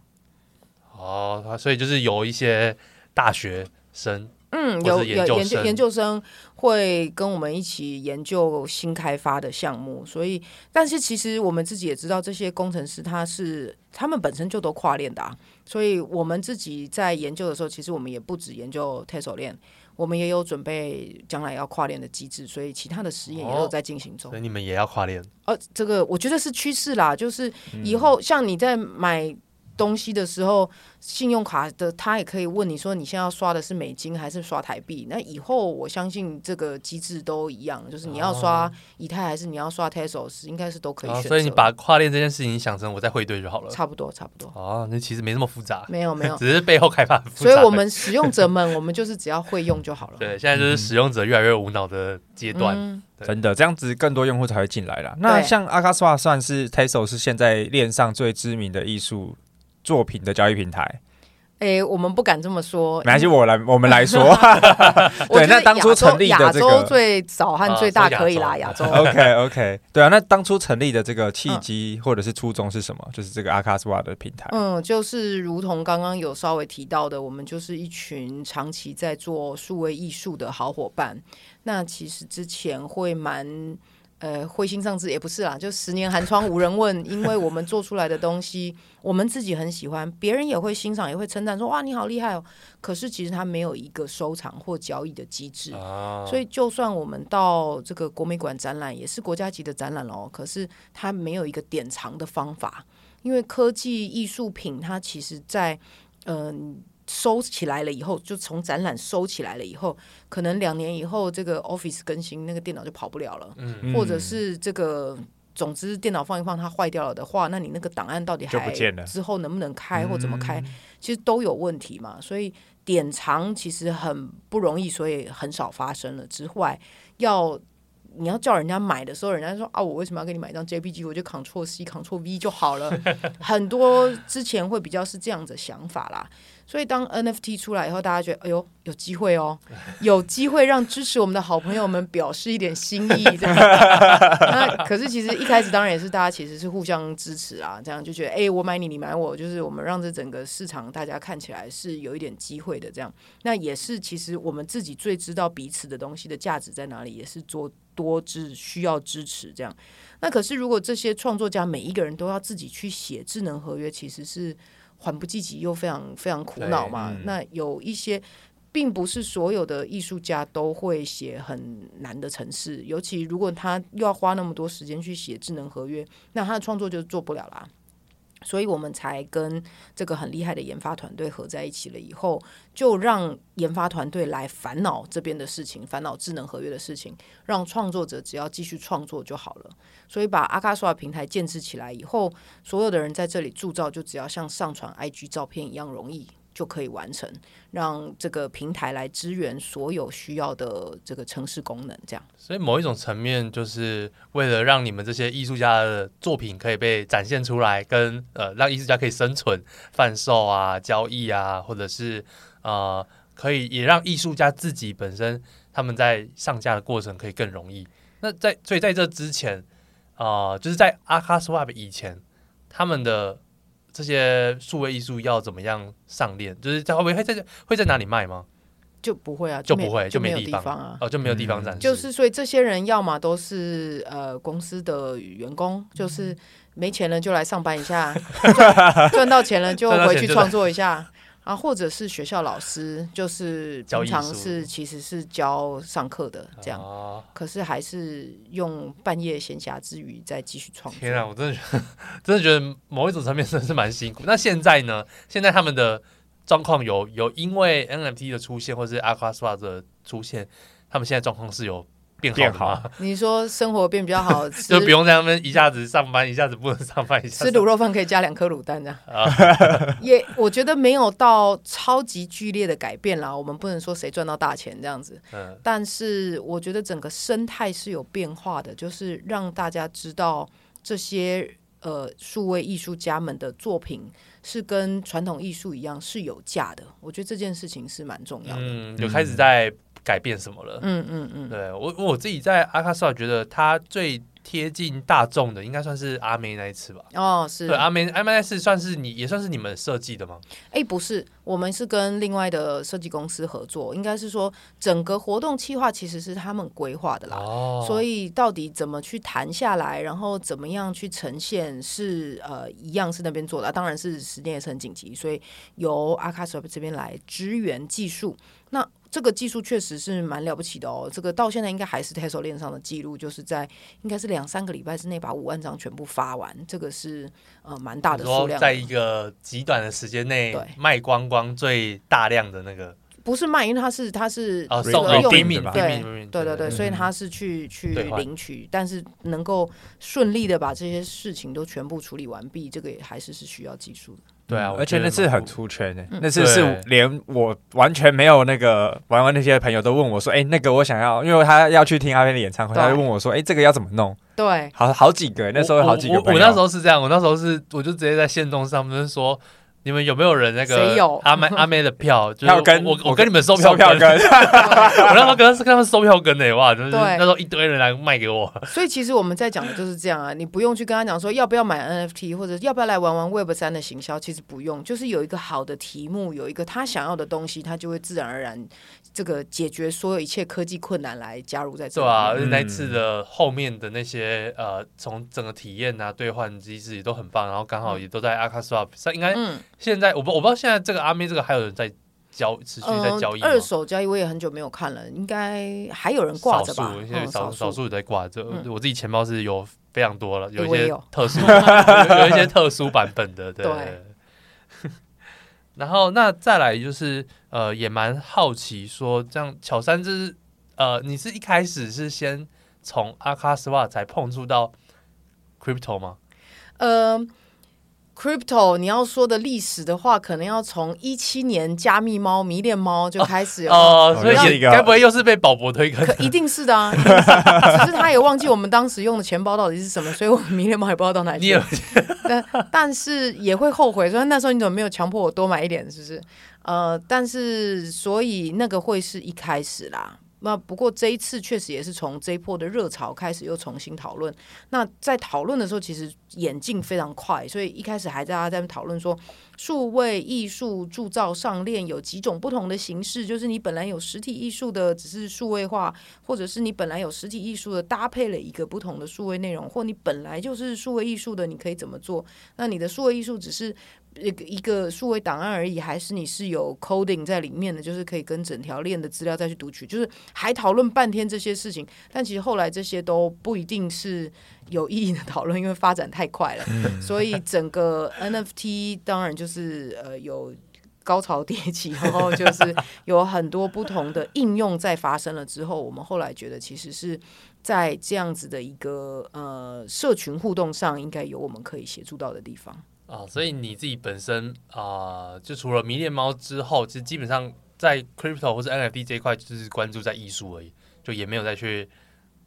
Speaker 3: 哦，所以就是有一些大学生，
Speaker 1: 嗯，有有研究研究生会跟我们一起研究新开发的项目，所以，但是其实我们自己也知道，这些工程师他是他们本身就都跨链的啊，所以我们自己在研究的时候，其实我们也不只研究 Tezos 链，我们也有准备将来要跨链的机制，所以其他的实验也有在进行中。
Speaker 3: 所以你们也要跨链？
Speaker 1: 呃，这个我觉得是趋势啦，就是以后像你在买东西的时候，信用卡的他也可以问你说，你现在要刷的是美金还是刷台币？那以后我相信这个机制都一样，就是你要刷以太还是你要刷 Tesos，应该是都可以选择。
Speaker 3: 所以你把跨链这件事情想成我在汇兑就好了。
Speaker 1: 差不多，差不多。
Speaker 3: 哦，那其实没那么复杂。
Speaker 1: 没有，没有，
Speaker 3: 只是背后开发。
Speaker 1: 所以我们使用者们，我们就是只要会用就好了。
Speaker 3: 对，现在就是使用者越来越无脑的阶段。
Speaker 1: 嗯、
Speaker 2: 真的，这样子更多用户才会进来啦。那像 Akaswap 算是 Tesla 是现在链上最知名的艺术作品的交易平台。
Speaker 1: 哎、欸，我们不敢这么说。
Speaker 2: 没关系，我来，我们来说。对，那当初成立的这个
Speaker 1: 亚洲最早和最大可以啦，亚洲。
Speaker 2: OK OK，对啊，那当初成立的这个契机或者是初衷是什么？就是这个 Akaswap 的平台。
Speaker 1: 嗯，就是如同刚刚有稍微提到的，我们就是一群长期在做数位艺术的好伙伴。那其实之前会蛮。呃，灰心丧志也不是啦，就十年寒窗无人问，因为我们做出来的东西，我们自己很喜欢，别人也会欣赏，也会称赞，说哇，你好厉害哦。可是其实它没有一个收藏或交易的机制，啊、所以就算我们到这个国美馆展览，也是国家级的展览哦，可是它没有一个典藏的方法，因为科技艺术品它其实在嗯。呃收起来了以后，就从展览收起来了以后，可能两年以后这个 Office 更新，那个电脑就跑不了了。嗯，或者是这个，总之电脑放一放它坏掉了的话，那你那个档案到底还之后能不能开或怎么开，其实都有问题嘛。所以典藏其实很不容易，所以很少发生了。之外，要你要叫人家买的时候，人家说啊，我为什么要给你买一张 JPG？我就 Ctrl C Ctrl V 就好了。很多之前会比较是这样的想法啦。所以当 NFT 出来以后，大家觉得哎呦有机会哦，有机会让支持我们的好朋友们表示一点心意。那可是其实一开始当然也是大家其实是互相支持啊，这样就觉得哎我买你，你买我，就是我们让这整个市场大家看起来是有一点机会的这样。那也是其实我们自己最知道彼此的东西的价值在哪里，也是做多支需要支持这样。那可是如果这些创作家每一个人都要自己去写智能合约，其实是。缓不济急又非常非常苦恼嘛。嗯、那有一些，并不是所有的艺术家都会写很难的城市，尤其如果他又要花那么多时间去写智能合约，那他的创作就做不了啦。所以我们才跟这个很厉害的研发团队合在一起了，以后就让研发团队来烦恼这边的事情，烦恼智能合约的事情，让创作者只要继续创作就好了。所以把阿卡索平台建置起来以后，所有的人在这里铸造，就只要像上传 IG 照片一样容易。就可以完成，让这个平台来支援所有需要的这个城市功能，这样。
Speaker 3: 所以某一种层面，就是为了让你们这些艺术家的作品可以被展现出来，跟呃让艺术家可以生存、贩售啊、交易啊，或者是呃可以也让艺术家自己本身他们在上架的过程可以更容易。那在所以在这之前，啊、呃，就是在 Akaswap 以前，他们的。这些数位艺术要怎么样上链？就是在会不会在会在哪里卖吗？
Speaker 1: 就不会啊，
Speaker 3: 就不会，就没
Speaker 1: 地方啊，
Speaker 3: 哦，就没有地方展示。
Speaker 1: 就是所以这些人要么都是呃公司的员工，就是没钱了就来上班一下，赚赚到钱了就回去创作一下。啊，或者是学校老师，就是平常是其实是教上课的这样，啊、可是还是用半夜闲暇之余再继续创作。
Speaker 3: 天啊，我真的觉得，真的觉得某一种层面真的是蛮辛苦。那现在呢？现在他们的状况有有因为 NFT 的出现，或是 Akaswap 的出现，他们现在状况是有。变好，
Speaker 1: 你说生活变比较好，
Speaker 3: 就不用在他们一下子上班，一下子不能上班，一下
Speaker 1: 吃卤肉饭可以加两颗卤蛋这样。也我觉得没有到超级剧烈的改变啦，我们不能说谁赚到大钱这样子。嗯，但是我觉得整个生态是有变化的，就是让大家知道这些呃数位艺术家们的作品是跟传统艺术一样是有价的。我觉得这件事情是蛮重要的。
Speaker 3: 嗯，有开始在。改变什么了？
Speaker 1: 嗯嗯嗯，
Speaker 3: 对我我自己在阿卡索觉得他最贴近大众的，应该算是阿妹那一次吧。
Speaker 1: 哦，是
Speaker 3: 对阿妹阿妹那次算是你也算是你们设计的吗？
Speaker 1: 哎，不是，我们是跟另外的设计公司合作，应该是说整个活动计划其实是他们规划的啦。哦，所以到底怎么去谈下来，然后怎么样去呈现是，是呃一样是那边做的。当然是时间也是很紧急，所以由阿卡索这边来支援技术。那这个技术确实是蛮了不起的哦。这个到现在应该还是 Tesla 链上的记录，就是在应该是两三个礼拜之内把五万张全部发完，这个是呃蛮大的数量的。
Speaker 3: 在一个极短的时间内卖光光最大量的那个。
Speaker 1: 不是卖，因为他是他是
Speaker 3: 哦送给对对
Speaker 1: 对对对，所以他是去去领取，但是能够顺利的把这些事情都全部处理完毕，这个也还是是需要技术的。
Speaker 2: 对啊，而且那次很出圈的，那次是连我完全没有那个玩玩那些朋友都问我说：“哎，那个我想要，因为他要去听阿飞的演唱会，他就问我说：‘哎，这个要怎么弄？’
Speaker 1: 对，
Speaker 2: 好好几个，那时候有好几个。
Speaker 3: 我那时候是这样，我那时候是我就直接在线动上面说。你们有没有人那个
Speaker 1: 谁有？
Speaker 3: 阿妹 阿妹的票？
Speaker 2: 就是我
Speaker 3: 跟我我跟你们收票根，我那时候跟跟他们收票根的哇，就是那时候一堆人来卖给我。
Speaker 1: 所以其实我们在讲的就是这样啊，你不用去跟他讲说要不要买 NFT 或者要不要来玩玩 Web 三的行销，其实不用，就是有一个好的题目，有一个他想要的东西，他就会自然而然这个解决所有一切科技困难来加入在这里。
Speaker 3: 对啊，而且那次的后面的那些呃，从整个体验啊、兑换机制也都很棒，然后刚好也都在 Aka Swap 上，应该嗯。现在我不我不知道现在这个阿妹这个还有人在交持续在交易、呃、
Speaker 1: 二手交易我也很久没有看了，应该还有人挂着吧？
Speaker 3: 现在少少数在挂着，嗯、我自己钱包是有非常多了，有一些特殊
Speaker 1: 有，
Speaker 3: 有一些特殊版本的，对。对 然后那再来就是呃，也蛮好奇说，这样巧三就是呃，你是一开始是先从 Aka Swap 才碰触到 Crypto 吗？
Speaker 1: 呃。Crypto，你要说的历史的话，可能要从一七年加密猫迷恋猫就开始有
Speaker 3: 哦，所以该不会又是被宝博推坑？
Speaker 1: 一定是的啊，是 只是他也忘记我们当时用的钱包到底是什么，所以我们迷恋猫也不知道到哪里去。有但但是也会后悔，说那时候你怎么没有强迫我多买一点，是不是？呃，但是所以那个会是一开始啦。那不过这一次确实也是从这一波的热潮开始又重新讨论。那在讨论的时候，其实演进非常快，所以一开始还在大家在讨论说，数位艺术铸造上链有几种不同的形式，就是你本来有实体艺术的，只是数位化，或者是你本来有实体艺术的，搭配了一个不同的数位内容，或你本来就是数位艺术的，你可以怎么做？那你的数位艺术只是。一个一个数位档案而已，还是你是有 coding 在里面的，就是可以跟整条链的资料再去读取，就是还讨论半天这些事情，但其实后来这些都不一定是有意义的讨论，因为发展太快了，嗯、所以整个 NFT 当然就是呃有高潮迭起，然后就是有很多不同的应用在发生了之后，我们后来觉得其实是在这样子的一个呃社群互动上，应该有我们可以协助到的地方。
Speaker 3: 啊，所以你自己本身啊、呃，就除了迷恋猫之后，其实基本上在 crypto 或是 NFT 这一块，就是关注在艺术而已，就也没有再去。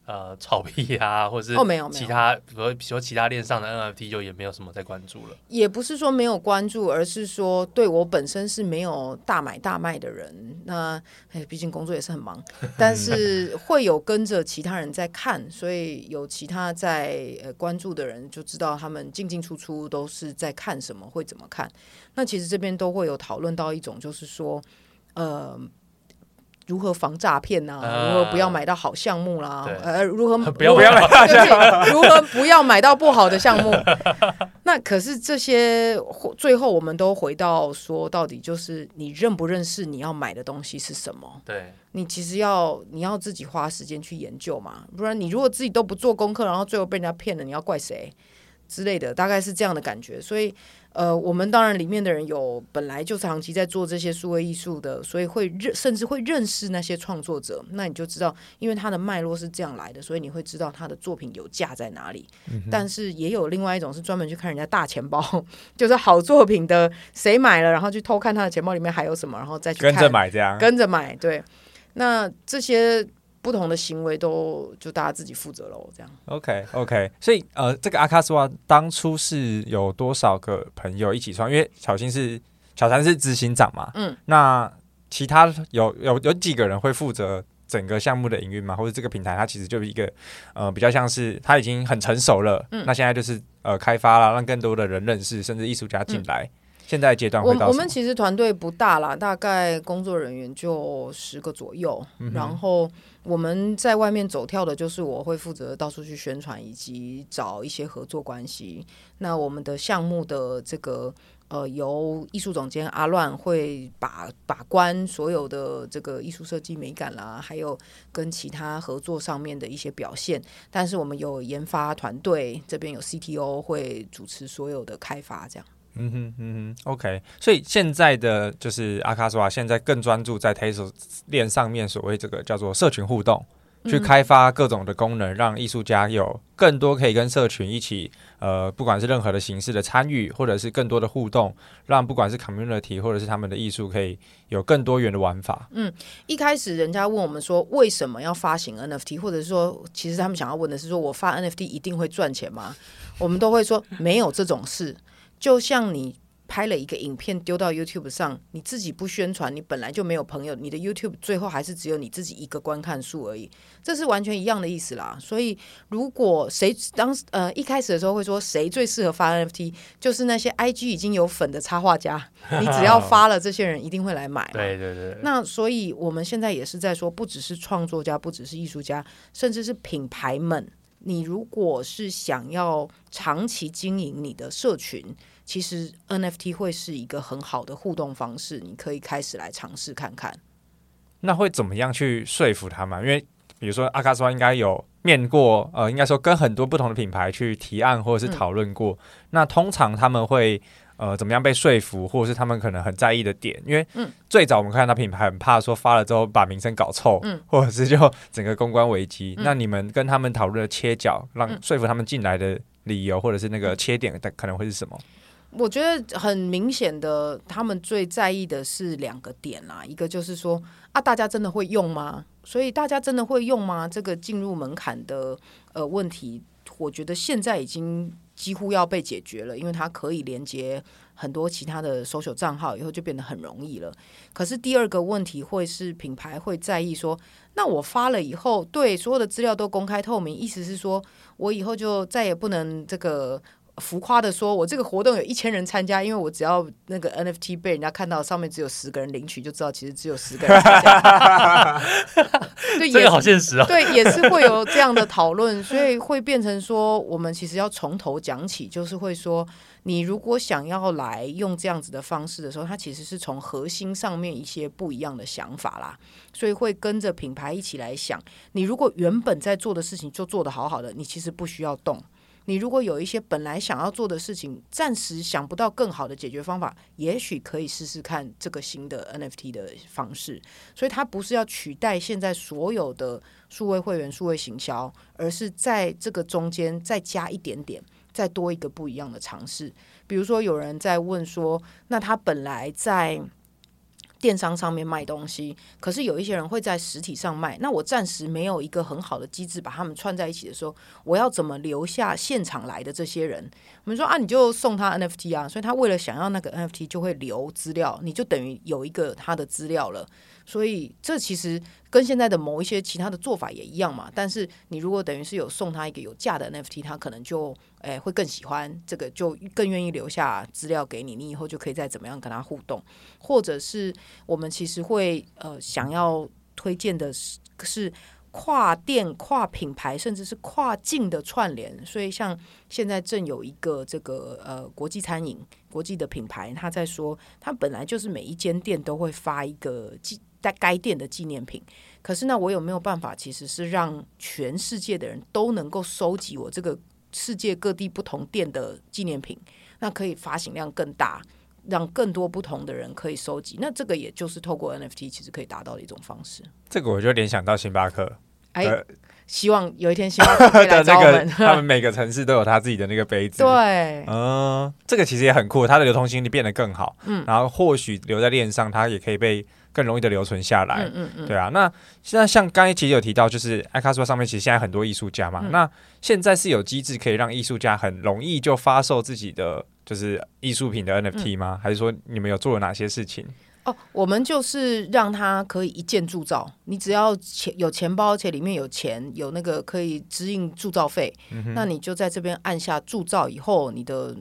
Speaker 3: 呃，炒币啊，或者是其他，比如比如说其他链上的 NFT，就也没有什么在关注了。
Speaker 1: 也不是说没有关注，而是说对我本身是没有大买大卖的人。那哎，毕竟工作也是很忙，但是会有跟着其他人在看，所以有其他在呃关注的人就知道他们进进出出都是在看什么，会怎么看。那其实这边都会有讨论到一种，就是说，呃。如何防诈骗呢？如何不要买到好项目啦？呃，如何
Speaker 3: 不要不要买？
Speaker 1: 如何不要买到不好的项目？那可是这些最后我们都回到说，到底就是你认不认识你要买的东西是什么？
Speaker 3: 对，
Speaker 1: 你其实要你要自己花时间去研究嘛，不然你如果自己都不做功课，然后最后被人家骗了，你要怪谁之类的？大概是这样的感觉，所以。呃，我们当然里面的人有本来就长期在做这些数位艺术的，所以会认甚至会认识那些创作者，那你就知道，因为他的脉络是这样来的，所以你会知道他的作品有价在哪里。嗯、但是也有另外一种是专门去看人家大钱包，就是好作品的谁买了，然后去偷看他的钱包里面还有什么，然后再去看
Speaker 2: 跟着买这样，
Speaker 1: 跟着买。对，那这些。不同的行为都就大家自己负责喽，这样。
Speaker 2: OK OK，所以呃，这个 Aka Swap 当初是有多少个朋友一起创？因为小新是小三是执行长嘛，嗯，那其他有有有几个人会负责整个项目的营运嘛？或者这个平台它其实就是一个呃比较像是它已经很成熟了，嗯，那现在就是呃开发了，让更多的人认识，甚至艺术家进来。嗯现在阶段会到，
Speaker 1: 我我们其实团队不大啦，大概工作人员就十个左右。嗯、然后我们在外面走跳的，就是我会负责到处去宣传以及找一些合作关系。那我们的项目的这个呃，由艺术总监阿乱会把把关所有的这个艺术设计美感啦，还有跟其他合作上面的一些表现。但是我们有研发团队，这边有 CTO 会主持所有的开发，这样。
Speaker 2: 嗯哼嗯哼，OK。所以现在的就是阿卡斯瓦现在更专注在 Tezos 链上面，所谓这个叫做社群互动。去开发各种的功能，让艺术家有更多可以跟社群一起，呃，不管是任何的形式的参与，或者是更多的互动，让不管是 community 或者是他们的艺术，可以有更多元的玩法。
Speaker 1: 嗯，一开始人家问我们说，为什么要发行 NFT，或者是说，其实他们想要问的是说，我发 NFT 一定会赚钱吗？我们都会说没有这种事，就像你。拍了一个影片丢到 YouTube 上，你自己不宣传，你本来就没有朋友，你的 YouTube 最后还是只有你自己一个观看数而已，这是完全一样的意思啦。所以，如果谁当呃一开始的时候会说谁最适合发 NFT，就是那些 IG 已经有粉的插画家，你只要发了，这些人一定会来买。
Speaker 3: 对对对。
Speaker 1: 那所以我们现在也是在说，不只是创作家，不只是艺术家，甚至是品牌们，你如果是想要长期经营你的社群。其实 NFT 会是一个很好的互动方式，你可以开始来尝试看看。
Speaker 2: 那会怎么样去说服他们？因为比如说阿卡斯瓦应该有面过，呃，应该说跟很多不同的品牌去提案或者是讨论过。嗯、那通常他们会呃怎么样被说服，或者是他们可能很在意的点？因为最早我们看到品牌很怕说发了之后把名声搞臭，嗯，或者是就整个公关危机。嗯、那你们跟他们讨论的切角，让说服他们进来的理由或者是那个切点，可能会是什么？
Speaker 1: 我觉得很明显的，他们最在意的是两个点啦，一个就是说啊，大家真的会用吗？所以大家真的会用吗？这个进入门槛的呃问题，我觉得现在已经几乎要被解决了，因为它可以连接很多其他的搜索账号，以后就变得很容易了。可是第二个问题会是品牌会在意说，那我发了以后，对所有的资料都公开透明，意思是说我以后就再也不能这个。浮夸的说，我这个活动有一千人参加，因为我只要那个 NFT 被人家看到，上面只有十个人领取，就知道其实只有十个人参加。对，
Speaker 3: 这个好现实啊。
Speaker 1: 对，也是会有这样的讨论，所以会变成说，我们其实要从头讲起，就是会说，你如果想要来用这样子的方式的时候，它其实是从核心上面一些不一样的想法啦，所以会跟着品牌一起来想。你如果原本在做的事情就做得好好的，你其实不需要动。你如果有一些本来想要做的事情，暂时想不到更好的解决方法，也许可以试试看这个新的 NFT 的方式。所以它不是要取代现在所有的数位会员、数位行销，而是在这个中间再加一点点，再多一个不一样的尝试。比如说有人在问说，那他本来在。电商上面卖东西，可是有一些人会在实体上卖。那我暂时没有一个很好的机制把他们串在一起的时候，我要怎么留下现场来的这些人？我们说啊，你就送他 NFT 啊，所以他为了想要那个 NFT 就会留资料，你就等于有一个他的资料了。所以这其实跟现在的某一些其他的做法也一样嘛。但是你如果等于是有送他一个有价的 NFT，他可能就诶会更喜欢这个，就更愿意留下资料给你。你以后就可以再怎么样跟他互动，或者是我们其实会呃想要推荐的是是跨店、跨品牌，甚至是跨境的串联。所以像现在正有一个这个呃国际餐饮国际的品牌，他在说他本来就是每一间店都会发一个在该店的纪念品，可是呢，我有没有办法，其实是让全世界的人都能够收集我这个世界各地不同店的纪念品？那可以发行量更大，让更多不同的人可以收集。那这个也就是透过 NFT，其实可以达到的一种方式。
Speaker 2: 这个我就联想到星巴克，
Speaker 1: 哎，希望有一天星巴克可以来 找我们。
Speaker 2: 他们每个城市都有他自己的那个杯子，
Speaker 1: 对，
Speaker 2: 嗯，这个其实也很酷，它的流通性你变得更好，嗯，然后或许留在链上，它也可以被。更容易的留存下来，嗯嗯嗯对啊。那现在像刚才其实有提到，就是阿卡斯瓦上面其实现在很多艺术家嘛。嗯、那现在是有机制可以让艺术家很容易就发售自己的就是艺术品的 NFT 吗？嗯、还是说你们有做了哪些事情？
Speaker 1: 哦，我们就是让他可以一键铸造，你只要钱有钱包，而且里面有钱，有那个可以支应铸造费，嗯、那你就在这边按下铸造以后，你的。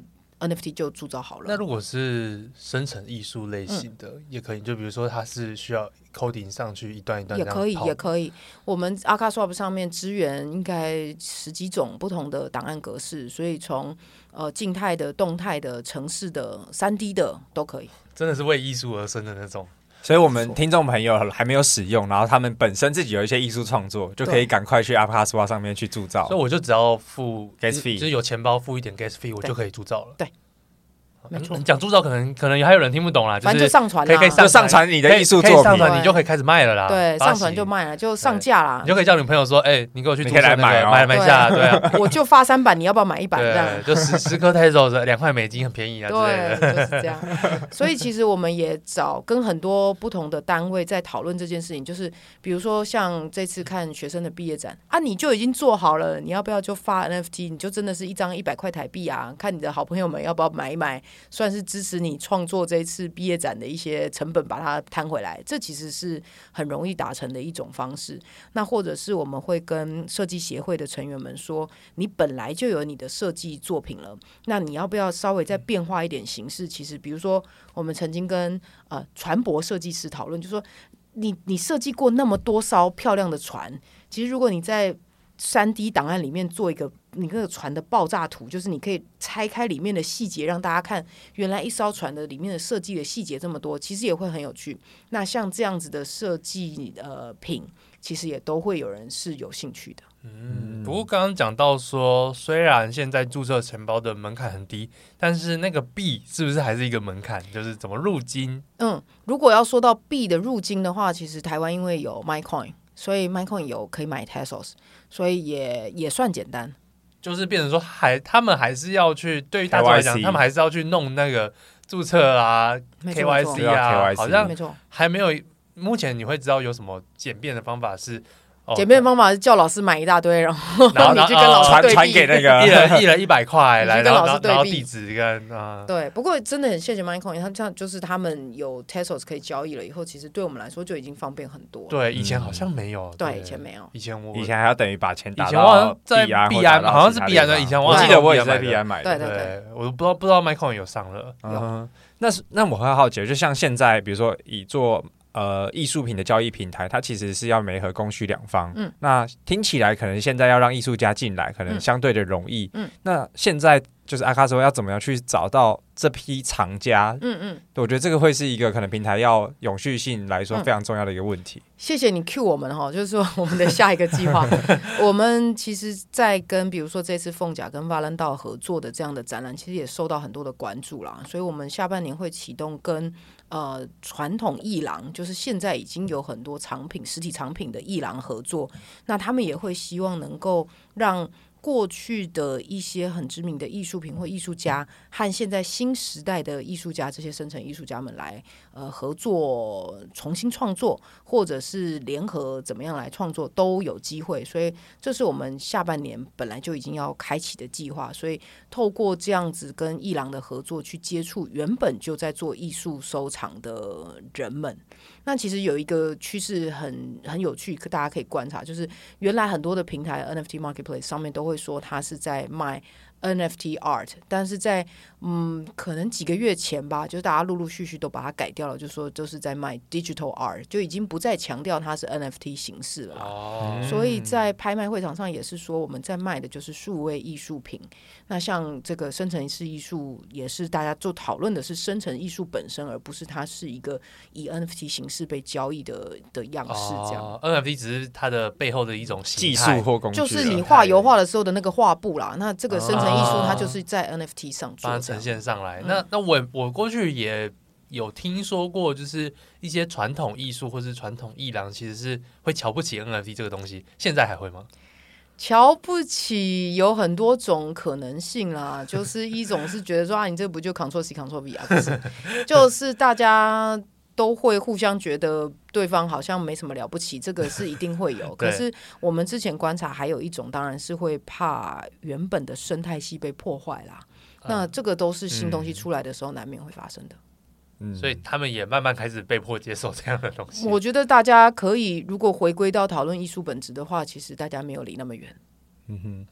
Speaker 1: NFT 就铸造好了。
Speaker 3: 那如果是生成艺术类型的，嗯、也可以，就比如说它是需要 coding 上去一段一段，
Speaker 1: 也可以，也可以。我们 Arcaswap 上面支援应该十几种不同的档案格式，所以从呃静态的、动态的、城市的、三 D 的都可以。
Speaker 3: 真的是为艺术而生的那种。
Speaker 2: 所以，我们听众朋友还没有使用，然后他们本身自己有一些艺术创作，就可以赶快去 Arcaswap 上面去铸造。
Speaker 3: 所以我就只要付
Speaker 2: gas fee，
Speaker 3: 就是有钱包付一点 gas fee，我就可以铸造了。
Speaker 1: 对。没错，
Speaker 3: 你讲铸造可能可能还有人听不懂啦，
Speaker 1: 反正就上传，
Speaker 2: 可以可以上传你的艺术作品，
Speaker 3: 上传你就可以开始卖了啦。
Speaker 1: 对，上传就卖了，就上架啦。
Speaker 3: 你就可以叫女朋友说：“哎，你给我去，
Speaker 2: 你可以来买，
Speaker 3: 买买下。”对啊，
Speaker 1: 我就发三版，你要不要买一版？这样
Speaker 3: 就十十颗 Tezos 两块美金，很便宜啊。
Speaker 1: 对，就是这样。所以其实我们也找跟很多不同的单位在讨论这件事情，就是比如说像这次看学生的毕业展啊，你就已经做好了，你要不要就发 NFT？你就真的是一张一百块台币啊？看你的好朋友们要不要买一买，算是支持。你创作这一次毕业展的一些成本，把它摊回来，这其实是很容易达成的一种方式。那或者是我们会跟设计协会的成员们说，你本来就有你的设计作品了，那你要不要稍微再变化一点形式？其实，比如说，我们曾经跟呃船舶设计师讨论，就说你你设计过那么多艘漂亮的船，其实如果你在三 D 档案里面做一个你那个船的爆炸图，就是你可以拆开里面的细节，让大家看原来一艘船的里面的设计的细节这么多，其实也会很有趣。那像这样子的设计呃品，其实也都会有人是有兴趣的。
Speaker 3: 嗯，不过刚刚讲到说，虽然现在注册承包的门槛很低，但是那个币是不是还是一个门槛？就是怎么入金？
Speaker 1: 嗯，如果要说到币的入金的话，其实台湾因为有 MaiCoin。所以 MaiCoin 有可以买 Tesos，所以也也算简单。
Speaker 3: 就是变成说还，他们还是要去，对于大众来讲，他们还是要去弄那个注册啊，KYC 啊，好像还没有。目前你会知道有什么简便的方法是？
Speaker 1: 简便的方法是叫老师买一大堆，然后然后你去跟老师对
Speaker 2: 传给那个
Speaker 3: 一人一人一百块 来，跟老师对比地址跟啊。
Speaker 1: 对，不过真的很谢谢 MaiCoin，他这样就是他们有 Tesos 可以交易了以后，其实对我们来说就已经方便很多。
Speaker 3: 对，以前好像没有。
Speaker 1: 对，以前没有。
Speaker 3: 以前我
Speaker 2: 以前还要等于把钱打
Speaker 3: 到币安，币安好像是币安的。以前
Speaker 2: 我记得我也是在币安买
Speaker 1: 的。对对对，
Speaker 3: 我都不知道不知道 MaiCoin 有上了。
Speaker 2: 嗯，那是那我很好奇，就像现在比如说以做。呃，艺术品的交易平台，它其实是要媒合供需两方。嗯，那听起来可能现在要让艺术家进来，可能相对的容易。嗯，那现在就是 Arcaswap 要怎么样去找到这批藏家？嗯嗯，我觉得这个会是一个可能平台要永续性来说非常重要的一个问题。
Speaker 1: 嗯、谢谢你 cue 我们哈，就是说我们的下一个计划，我们其实，在跟比如说这次凤甲跟 Valendale 合作的这样的展览，其实也受到很多的关注啦。所以我们下半年会启动跟。呃，传统艺廊就是现在已经有很多藏品、实体藏品的艺廊合作，那他们也会希望能够让。过去的一些很知名的艺术品或艺术家，和现在新时代的艺术家，这些生成艺术家们来呃合作重新创作，或者是联合怎么样来创作都有机会。所以这是我们下半年本来就已经要开启的计划。所以透过这样子跟艺廊的合作，去接触原本就在做艺术收藏的人们。那其实有一个趋势很很有趣，大家可以观察，就是原来很多的平台 NFT Marketplace 上面都会说它是在卖。NFT art，但是在嗯，可能几个月前吧，就是大家陆陆续续都把它改掉了，就说就是在卖 digital art，就已经不再强调它是 NFT 形式了。哦，所以在拍卖会场上也是说我们在卖的就是数位艺术品。那像这个生成式艺术，也是大家做讨论的是生成艺术本身，而不是它是一个以 NFT 形式被交易的的样式。这样，哦
Speaker 3: ，NFT 只是它的背后的一种
Speaker 2: 技术或工具，
Speaker 1: 就是你画油画的时候的那个画布啦。那这个生成。艺术它就是在 NFT 上
Speaker 3: 呈现上来。那那我我过去也有听说过，就是一些传统艺术或是传统艺廊，其实是会瞧不起 NFT 这个东西。现在还会吗？
Speaker 1: 瞧不起有很多种可能性啦，就是一种是觉得说 啊，你这不就 Ctrl C Ctrl V 啊？不是，就是大家。都会互相觉得对方好像没什么了不起，这个是一定会有。可是我们之前观察，还有一种当然是会怕原本的生态系被破坏啦。那这个都是新东西出来的时候难免会发生的。
Speaker 3: 嗯，所以他们也慢慢开始被迫接受这样的东西。
Speaker 1: 我觉得大家可以如果回归到讨论艺术本质的话，其实大家没有离那么远。
Speaker 2: 嗯哼。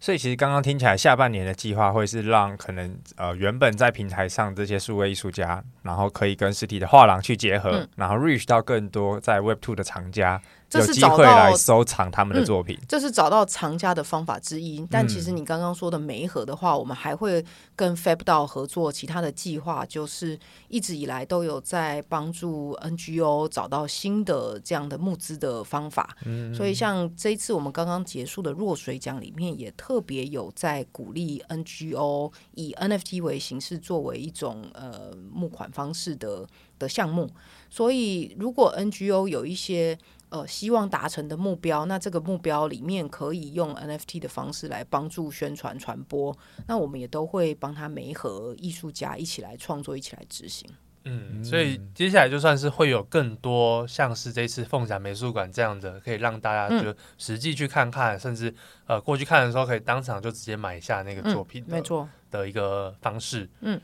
Speaker 2: 所以其实刚刚听起来，下半年的计划会是让可能呃原本在平台上这些数位艺术家，然后可以跟实体的画廊去结合，嗯、然后 reach 到更多在 Web Two 的藏家。有机会来收藏他们的作品，
Speaker 1: 这是找到藏家的方法之一。但其实你刚刚说的媒合的话，我们还会跟 FabDao 合作其他的计划，就是一直以来都有在帮助 NGO 找到新的这样的募资的方法。所以像这一次我们刚刚结束的弱水奖里面，也特别有在鼓励 NGO 以 NFT 为形式作为一种呃募款方式的的项目。所以如果 NGO 有一些呃，希望达成的目标，那这个目标里面可以用 NFT 的方式来帮助宣传传播，那我们也都会帮他媒合艺术家一起来创作，一起来执行。
Speaker 3: 嗯，所以接下来就算是会有更多像是这次凤展美术馆这样的，可以让大家就实际去看看，嗯、甚至呃过去看的时候可以当场就直接买下那个作品，
Speaker 1: 没错
Speaker 3: 的一个方式。
Speaker 1: 嗯。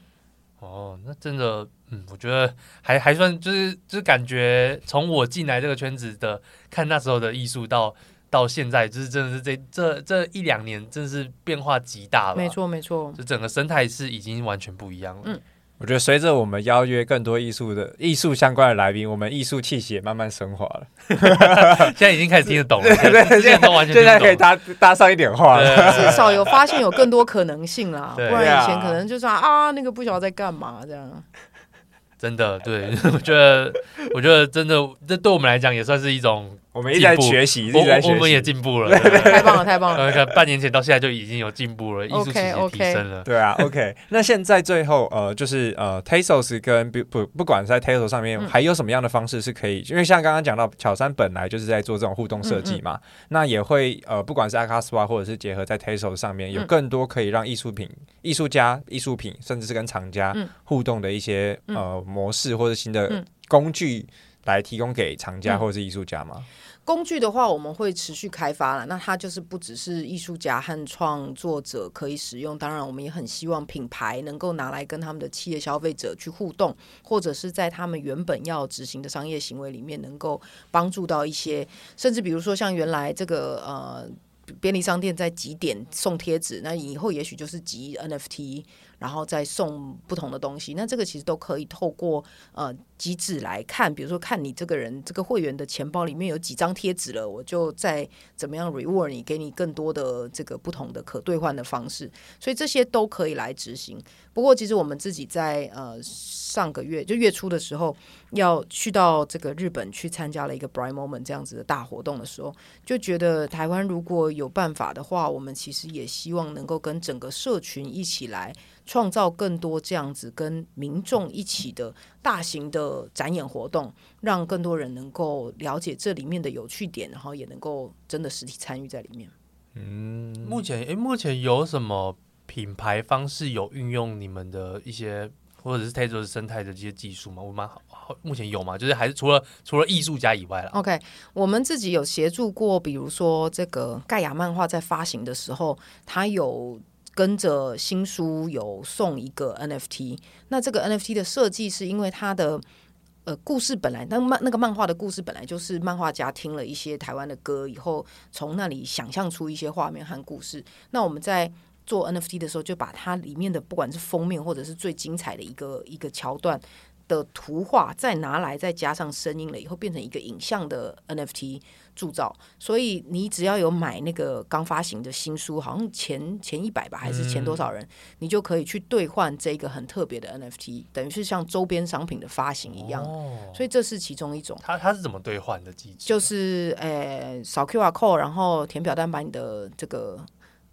Speaker 3: 哦，那真的，嗯，我觉得还还算，就是就是感觉从我进来这个圈子的看那时候的艺术到到现在，就是真的是这这这一两年，真的是变化极大了。
Speaker 1: 没错，没错，
Speaker 3: 就整个生态是已经完全不一样了。
Speaker 1: 嗯。
Speaker 2: 我觉得随着我们邀约更多艺术的艺术相关的来宾，我们艺术气息也慢慢升华了。
Speaker 3: 现在已经开始听得懂了，对对，现在都完全
Speaker 2: 现在可以搭搭上一点话了，
Speaker 1: 至少有发现有更多可能性啦。不然以前可能就是啊，那个不晓得在干嘛这样。
Speaker 3: 真的，对，我觉得，我觉得真的，这对我们来讲也算是一种。
Speaker 2: 我们一直在学习，一直在学习，
Speaker 3: 我们也进步了，
Speaker 1: 太棒了，太棒了！
Speaker 3: 半年前到现在就已经有进步了，艺术气息提升了。
Speaker 2: 对啊，OK。那现在最后呃，就是呃，Tezos 跟不不不管在 Tezos 上面还有什么样的方式是可以，因为像刚刚讲到巧山本来就是在做这种互动设计嘛，那也会呃，不管是 akaSwap 或者是结合在 Tezos 上面，有更多可以让艺术品、艺术家、艺术品，甚至是跟厂家互动的一些呃模式或者新的工具来提供给藏家或者是艺术家吗？
Speaker 1: 工具的话，我们会持续开发了。那它就是不只是艺术家和创作者可以使用，当然我们也很希望品牌能够拿来跟他们的企业消费者去互动，或者是在他们原本要执行的商业行为里面，能够帮助到一些，甚至比如说像原来这个呃便利商店在几点送贴纸，那以后也许就是集 NFT。然后再送不同的东西，那这个其实都可以透过呃机制来看，比如说看你这个人这个会员的钱包里面有几张贴纸了，我就再怎么样 reward 你，给你更多的这个不同的可兑换的方式，所以这些都可以来执行。不过其实我们自己在呃上个月就月初的时候要去到这个日本去参加了一个 Bright Moment 这样子的大活动的时候，就觉得台湾如果有办法的话，我们其实也希望能够跟整个社群一起来。创造更多这样子跟民众一起的大型的展演活动，让更多人能够了解这里面的有趣点，然后也能够真的实体参与在里面。
Speaker 3: 嗯，目前诶，目前有什么品牌方式有运用你们的一些或者是 Tezos 生态的这些技术吗？我们好，目前有吗？就是还是除了除了艺术家以外了
Speaker 1: ？OK，我们自己有协助过，比如说这个盖亚漫画在发行的时候，它有。跟着新书有送一个 NFT，那这个 NFT 的设计是因为它的呃故事本来那漫那个漫画的故事本来就是漫画家听了一些台湾的歌以后，从那里想象出一些画面和故事。那我们在做 NFT 的时候，就把它里面的不管是封面或者是最精彩的一个一个桥段的图画，再拿来再加上声音了以后，变成一个影像的 NFT。铸造，所以你只要有买那个刚发行的新书，好像前前一百吧，还是前多少人，嗯、你就可以去兑换这个很特别的 NFT，等于是像周边商品的发行一样。哦、所以这是其中一种。
Speaker 3: 它它是怎么兑换的机制？
Speaker 1: 就是诶，扫 QR code，然后填表单，把你的这个。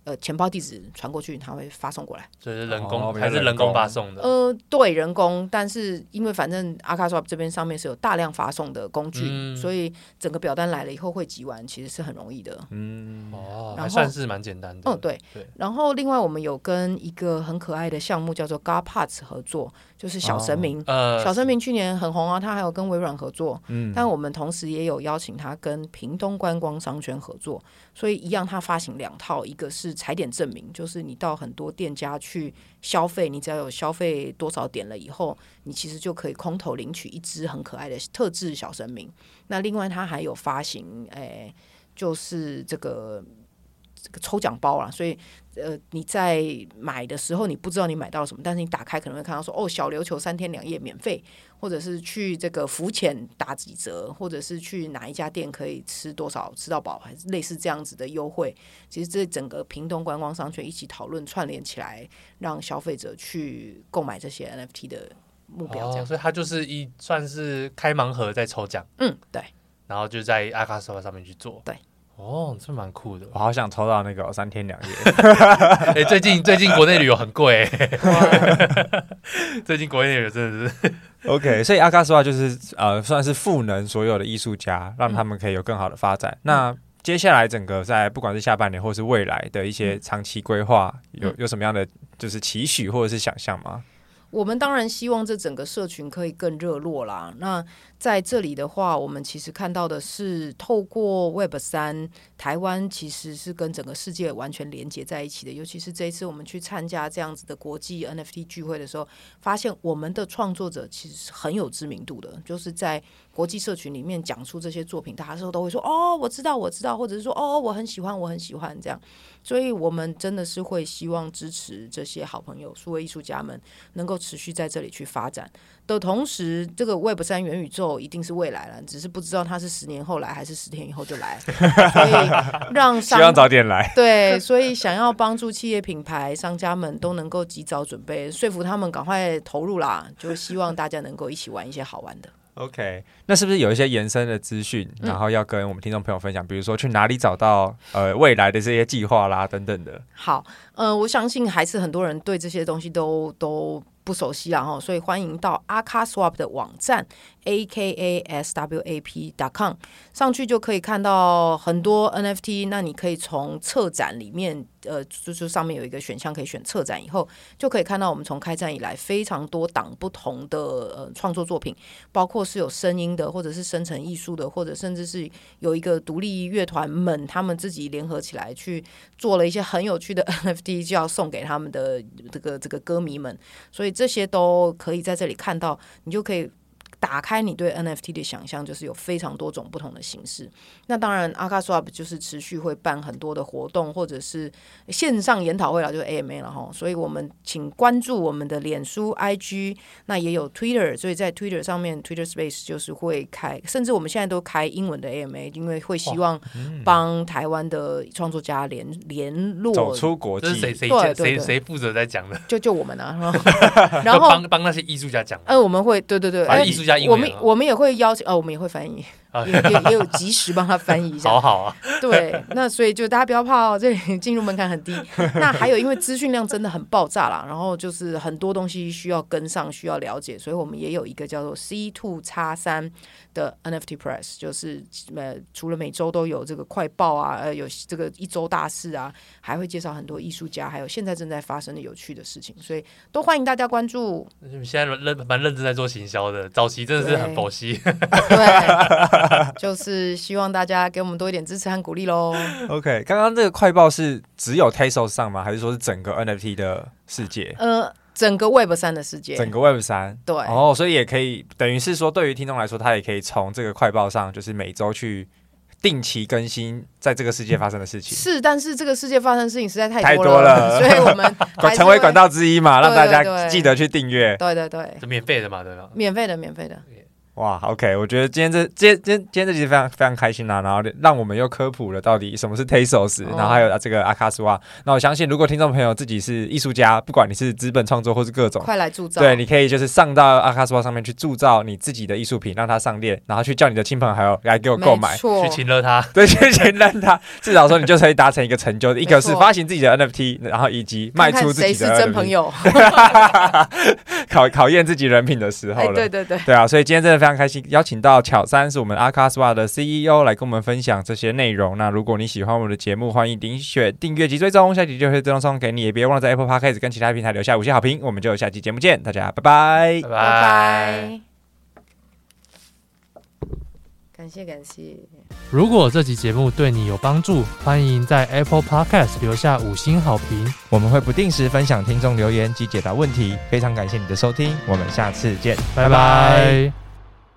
Speaker 1: 呃，钱包地址传过去，他会发送过来。
Speaker 3: 这是人工、哦、还是人工发送的？
Speaker 1: 呃，对，人工。但是因为反正 akaSwap 这边上面是有大量发送的工具，嗯、所以整个表单来了以后会集完，其实是很容易的。
Speaker 3: 嗯，哦，还算是蛮简单的。
Speaker 1: 嗯，对。对。然后另外我们有跟一个很可爱的项目叫做 GodParts 合作。就是小神明，哦呃、小神明去年很红啊，他还有跟微软合作，嗯，但我们同时也有邀请他跟屏东观光商圈合作，所以一样，他发行两套，一个是踩点证明，就是你到很多店家去消费，你只要有消费多少点了以后，你其实就可以空投领取一只很可爱的特制小神明。那另外它还有发行，诶、就是这个。这个抽奖包啦，所以呃你在买的时候你不知道你买到了什么，但是你打开可能会看到说哦小琉球三天两夜免费，或者是去这个浮潜打几折，或者是去哪一家店可以吃多少吃到饱，还是类似这样子的优惠。其实这整个屏东观光商圈一起讨论串联起来，让消费者去购买这些 NFT 的目标这样，
Speaker 3: 哦，所以它就是一算是开盲盒在抽奖，
Speaker 1: 嗯对，
Speaker 3: 然后就在阿卡索瓦上面去做，
Speaker 1: 对。
Speaker 3: 哦，这蛮酷的，
Speaker 2: 我好想抽到那个三天两夜。
Speaker 3: 哎、欸，最近最近国内旅游很贵，最近国内旅游真的是
Speaker 2: OK。所以阿卡斯瓦就是呃，算是赋能所有的艺术家，让他们可以有更好的发展。嗯、那接下来整个在不管是下半年或是未来的一些长期规划，有有什么样的就是期许或者是想象吗？
Speaker 1: 我们当然希望这整个社群可以更热络啦。那在这里的话，我们其实看到的是，透过 Web 三，台湾其实是跟整个世界完全连接在一起的。尤其是这一次我们去参加这样子的国际 NFT 聚会的时候，发现我们的创作者其实是很有知名度的，就是在国际社群里面讲出这些作品，大家时候都会说：“哦，我知道，我知道。”或者是说：“哦，我很喜欢，我很喜欢。”这样。所以，我们真的是会希望支持这些好朋友、数位艺术家们能够持续在这里去发展的同时，这个 Web 三元宇宙一定是未来了，只是不知道它是十年后来还是十天以后就来。让商
Speaker 2: 希望早点来。
Speaker 1: 对，所以想要帮助企业品牌商家们都能够及早准备，说服他们赶快投入啦，就希望大家能够一起玩一些好玩的。
Speaker 2: OK，那是不是有一些延伸的资讯，然后要跟我们听众朋友分享？嗯、比如说去哪里找到呃未来的这些计划啦，等等的。
Speaker 1: 好，呃，我相信还是很多人对这些东西都都不熟悉啦哈，所以欢迎到阿卡 swap 的网站。A k a s w a p dot com 上去就可以看到很多 NFT，那你可以从策展里面，呃，就是上面有一个选项可以选策展，以后就可以看到我们从开展以来非常多档不同的呃创作作品，包括是有声音的，或者是生成艺术的，或者甚至是有一个独立乐团们他们自己联合起来去做了一些很有趣的 NFT，就要送给他们的这个这个歌迷们，所以这些都可以在这里看到，你就可以。打开你对 NFT 的想象，就是有非常多种不同的形式。那当然，akaSwap 就是持续会办很多的活动，或者是线上研讨会了，就是 AMA 了哈。所以我们请关注我们的脸书、IG，那也有 Twitter。所以在 Twitter 上面，Twitter Space 就是会开，甚至我们现在都开英文的 AMA，因为会希望帮台湾的创作家联联络，
Speaker 2: 走出国际。
Speaker 3: 谁谁谁谁谁负责在讲的？
Speaker 1: 就就我们啊，然后
Speaker 3: 帮帮那些艺术家讲。
Speaker 1: 呃，我们会对对对，
Speaker 3: 艺术。
Speaker 1: 我们我们也会邀请哦，我们也会翻译。也也也有及时帮他翻译一下，
Speaker 3: 好好啊。
Speaker 1: 对，那所以就大家不要怕哦，这里进入门槛很低。那还有，因为资讯量真的很爆炸啦，然后就是很多东西需要跟上，需要了解，所以我们也有一个叫做 C two 叉三的 NFT Press，就是呃，除了每周都有这个快报啊，呃，有这个一周大事啊，还会介绍很多艺术家，还有现在正在发生的有趣的事情，所以都欢迎大家关注。
Speaker 3: 现在认蛮认真在做行销的，早期真的是很佛系。
Speaker 1: 对。就是希望大家给我们多一点支持和鼓励喽。
Speaker 2: OK，刚刚这个快报是只有 Tezos 上吗？还是说是整个 NFT 的世界？
Speaker 1: 呃，整个 Web 三的世界，
Speaker 2: 整个 Web 三。
Speaker 1: 对，
Speaker 2: 哦，所以也可以，等于是说，对于听众来说，他也可以从这个快报上，就是每周去定期更新在这个世界发生的事情。
Speaker 1: 是，但是这个世界发生的事情实在太
Speaker 2: 多了，太多了，
Speaker 1: 所以我们
Speaker 2: 成为管道之一嘛，让大家记得去订阅。
Speaker 1: 对对对，
Speaker 3: 是免费的嘛，对吧？
Speaker 1: 免费的，免费的。
Speaker 2: 哇，OK，我觉得今天这今今今天这集非常非常开心啊，然后让我们又科普了到底什么是 Tezos，、哦、然后还有这个阿卡斯瓦。那我相信，如果听众朋友自己是艺术家，不管你是资本创作或是各种，
Speaker 1: 快来铸造。
Speaker 2: 对，你可以就是上到阿卡斯瓦上面去铸造你自己的艺术品，让它上链，然后去叫你的亲朋好友来给我购买，
Speaker 3: 去请了他，
Speaker 2: 对，去请了他，至少说你就可以达成一个成就，一个是发行自己的 NFT，然后以及卖出自己的 NFT，
Speaker 1: 谁是真朋友，
Speaker 2: 考考验自己人品的时候了。
Speaker 1: 对对对，
Speaker 2: 对啊，所以今天真的非常开心，邀请。到巧三是我们 akaSwap 的 CEO 来跟我们分享这些内容。那如果你喜欢我们的节目，欢迎点选订阅及追踪，下集就会自动送给你。也别忘了在 Apple Podcast 跟其他平台留下五星好评。我们就下期节目见，大家拜拜
Speaker 3: 拜拜。
Speaker 1: 感谢感谢。
Speaker 4: 如果这期节目对你有帮助，欢迎在 Apple Podcast 留下五星好评。
Speaker 2: 我们会不定时分享听众留言及解答问题。非常感谢你的收听，我们下次见，拜拜。拜拜。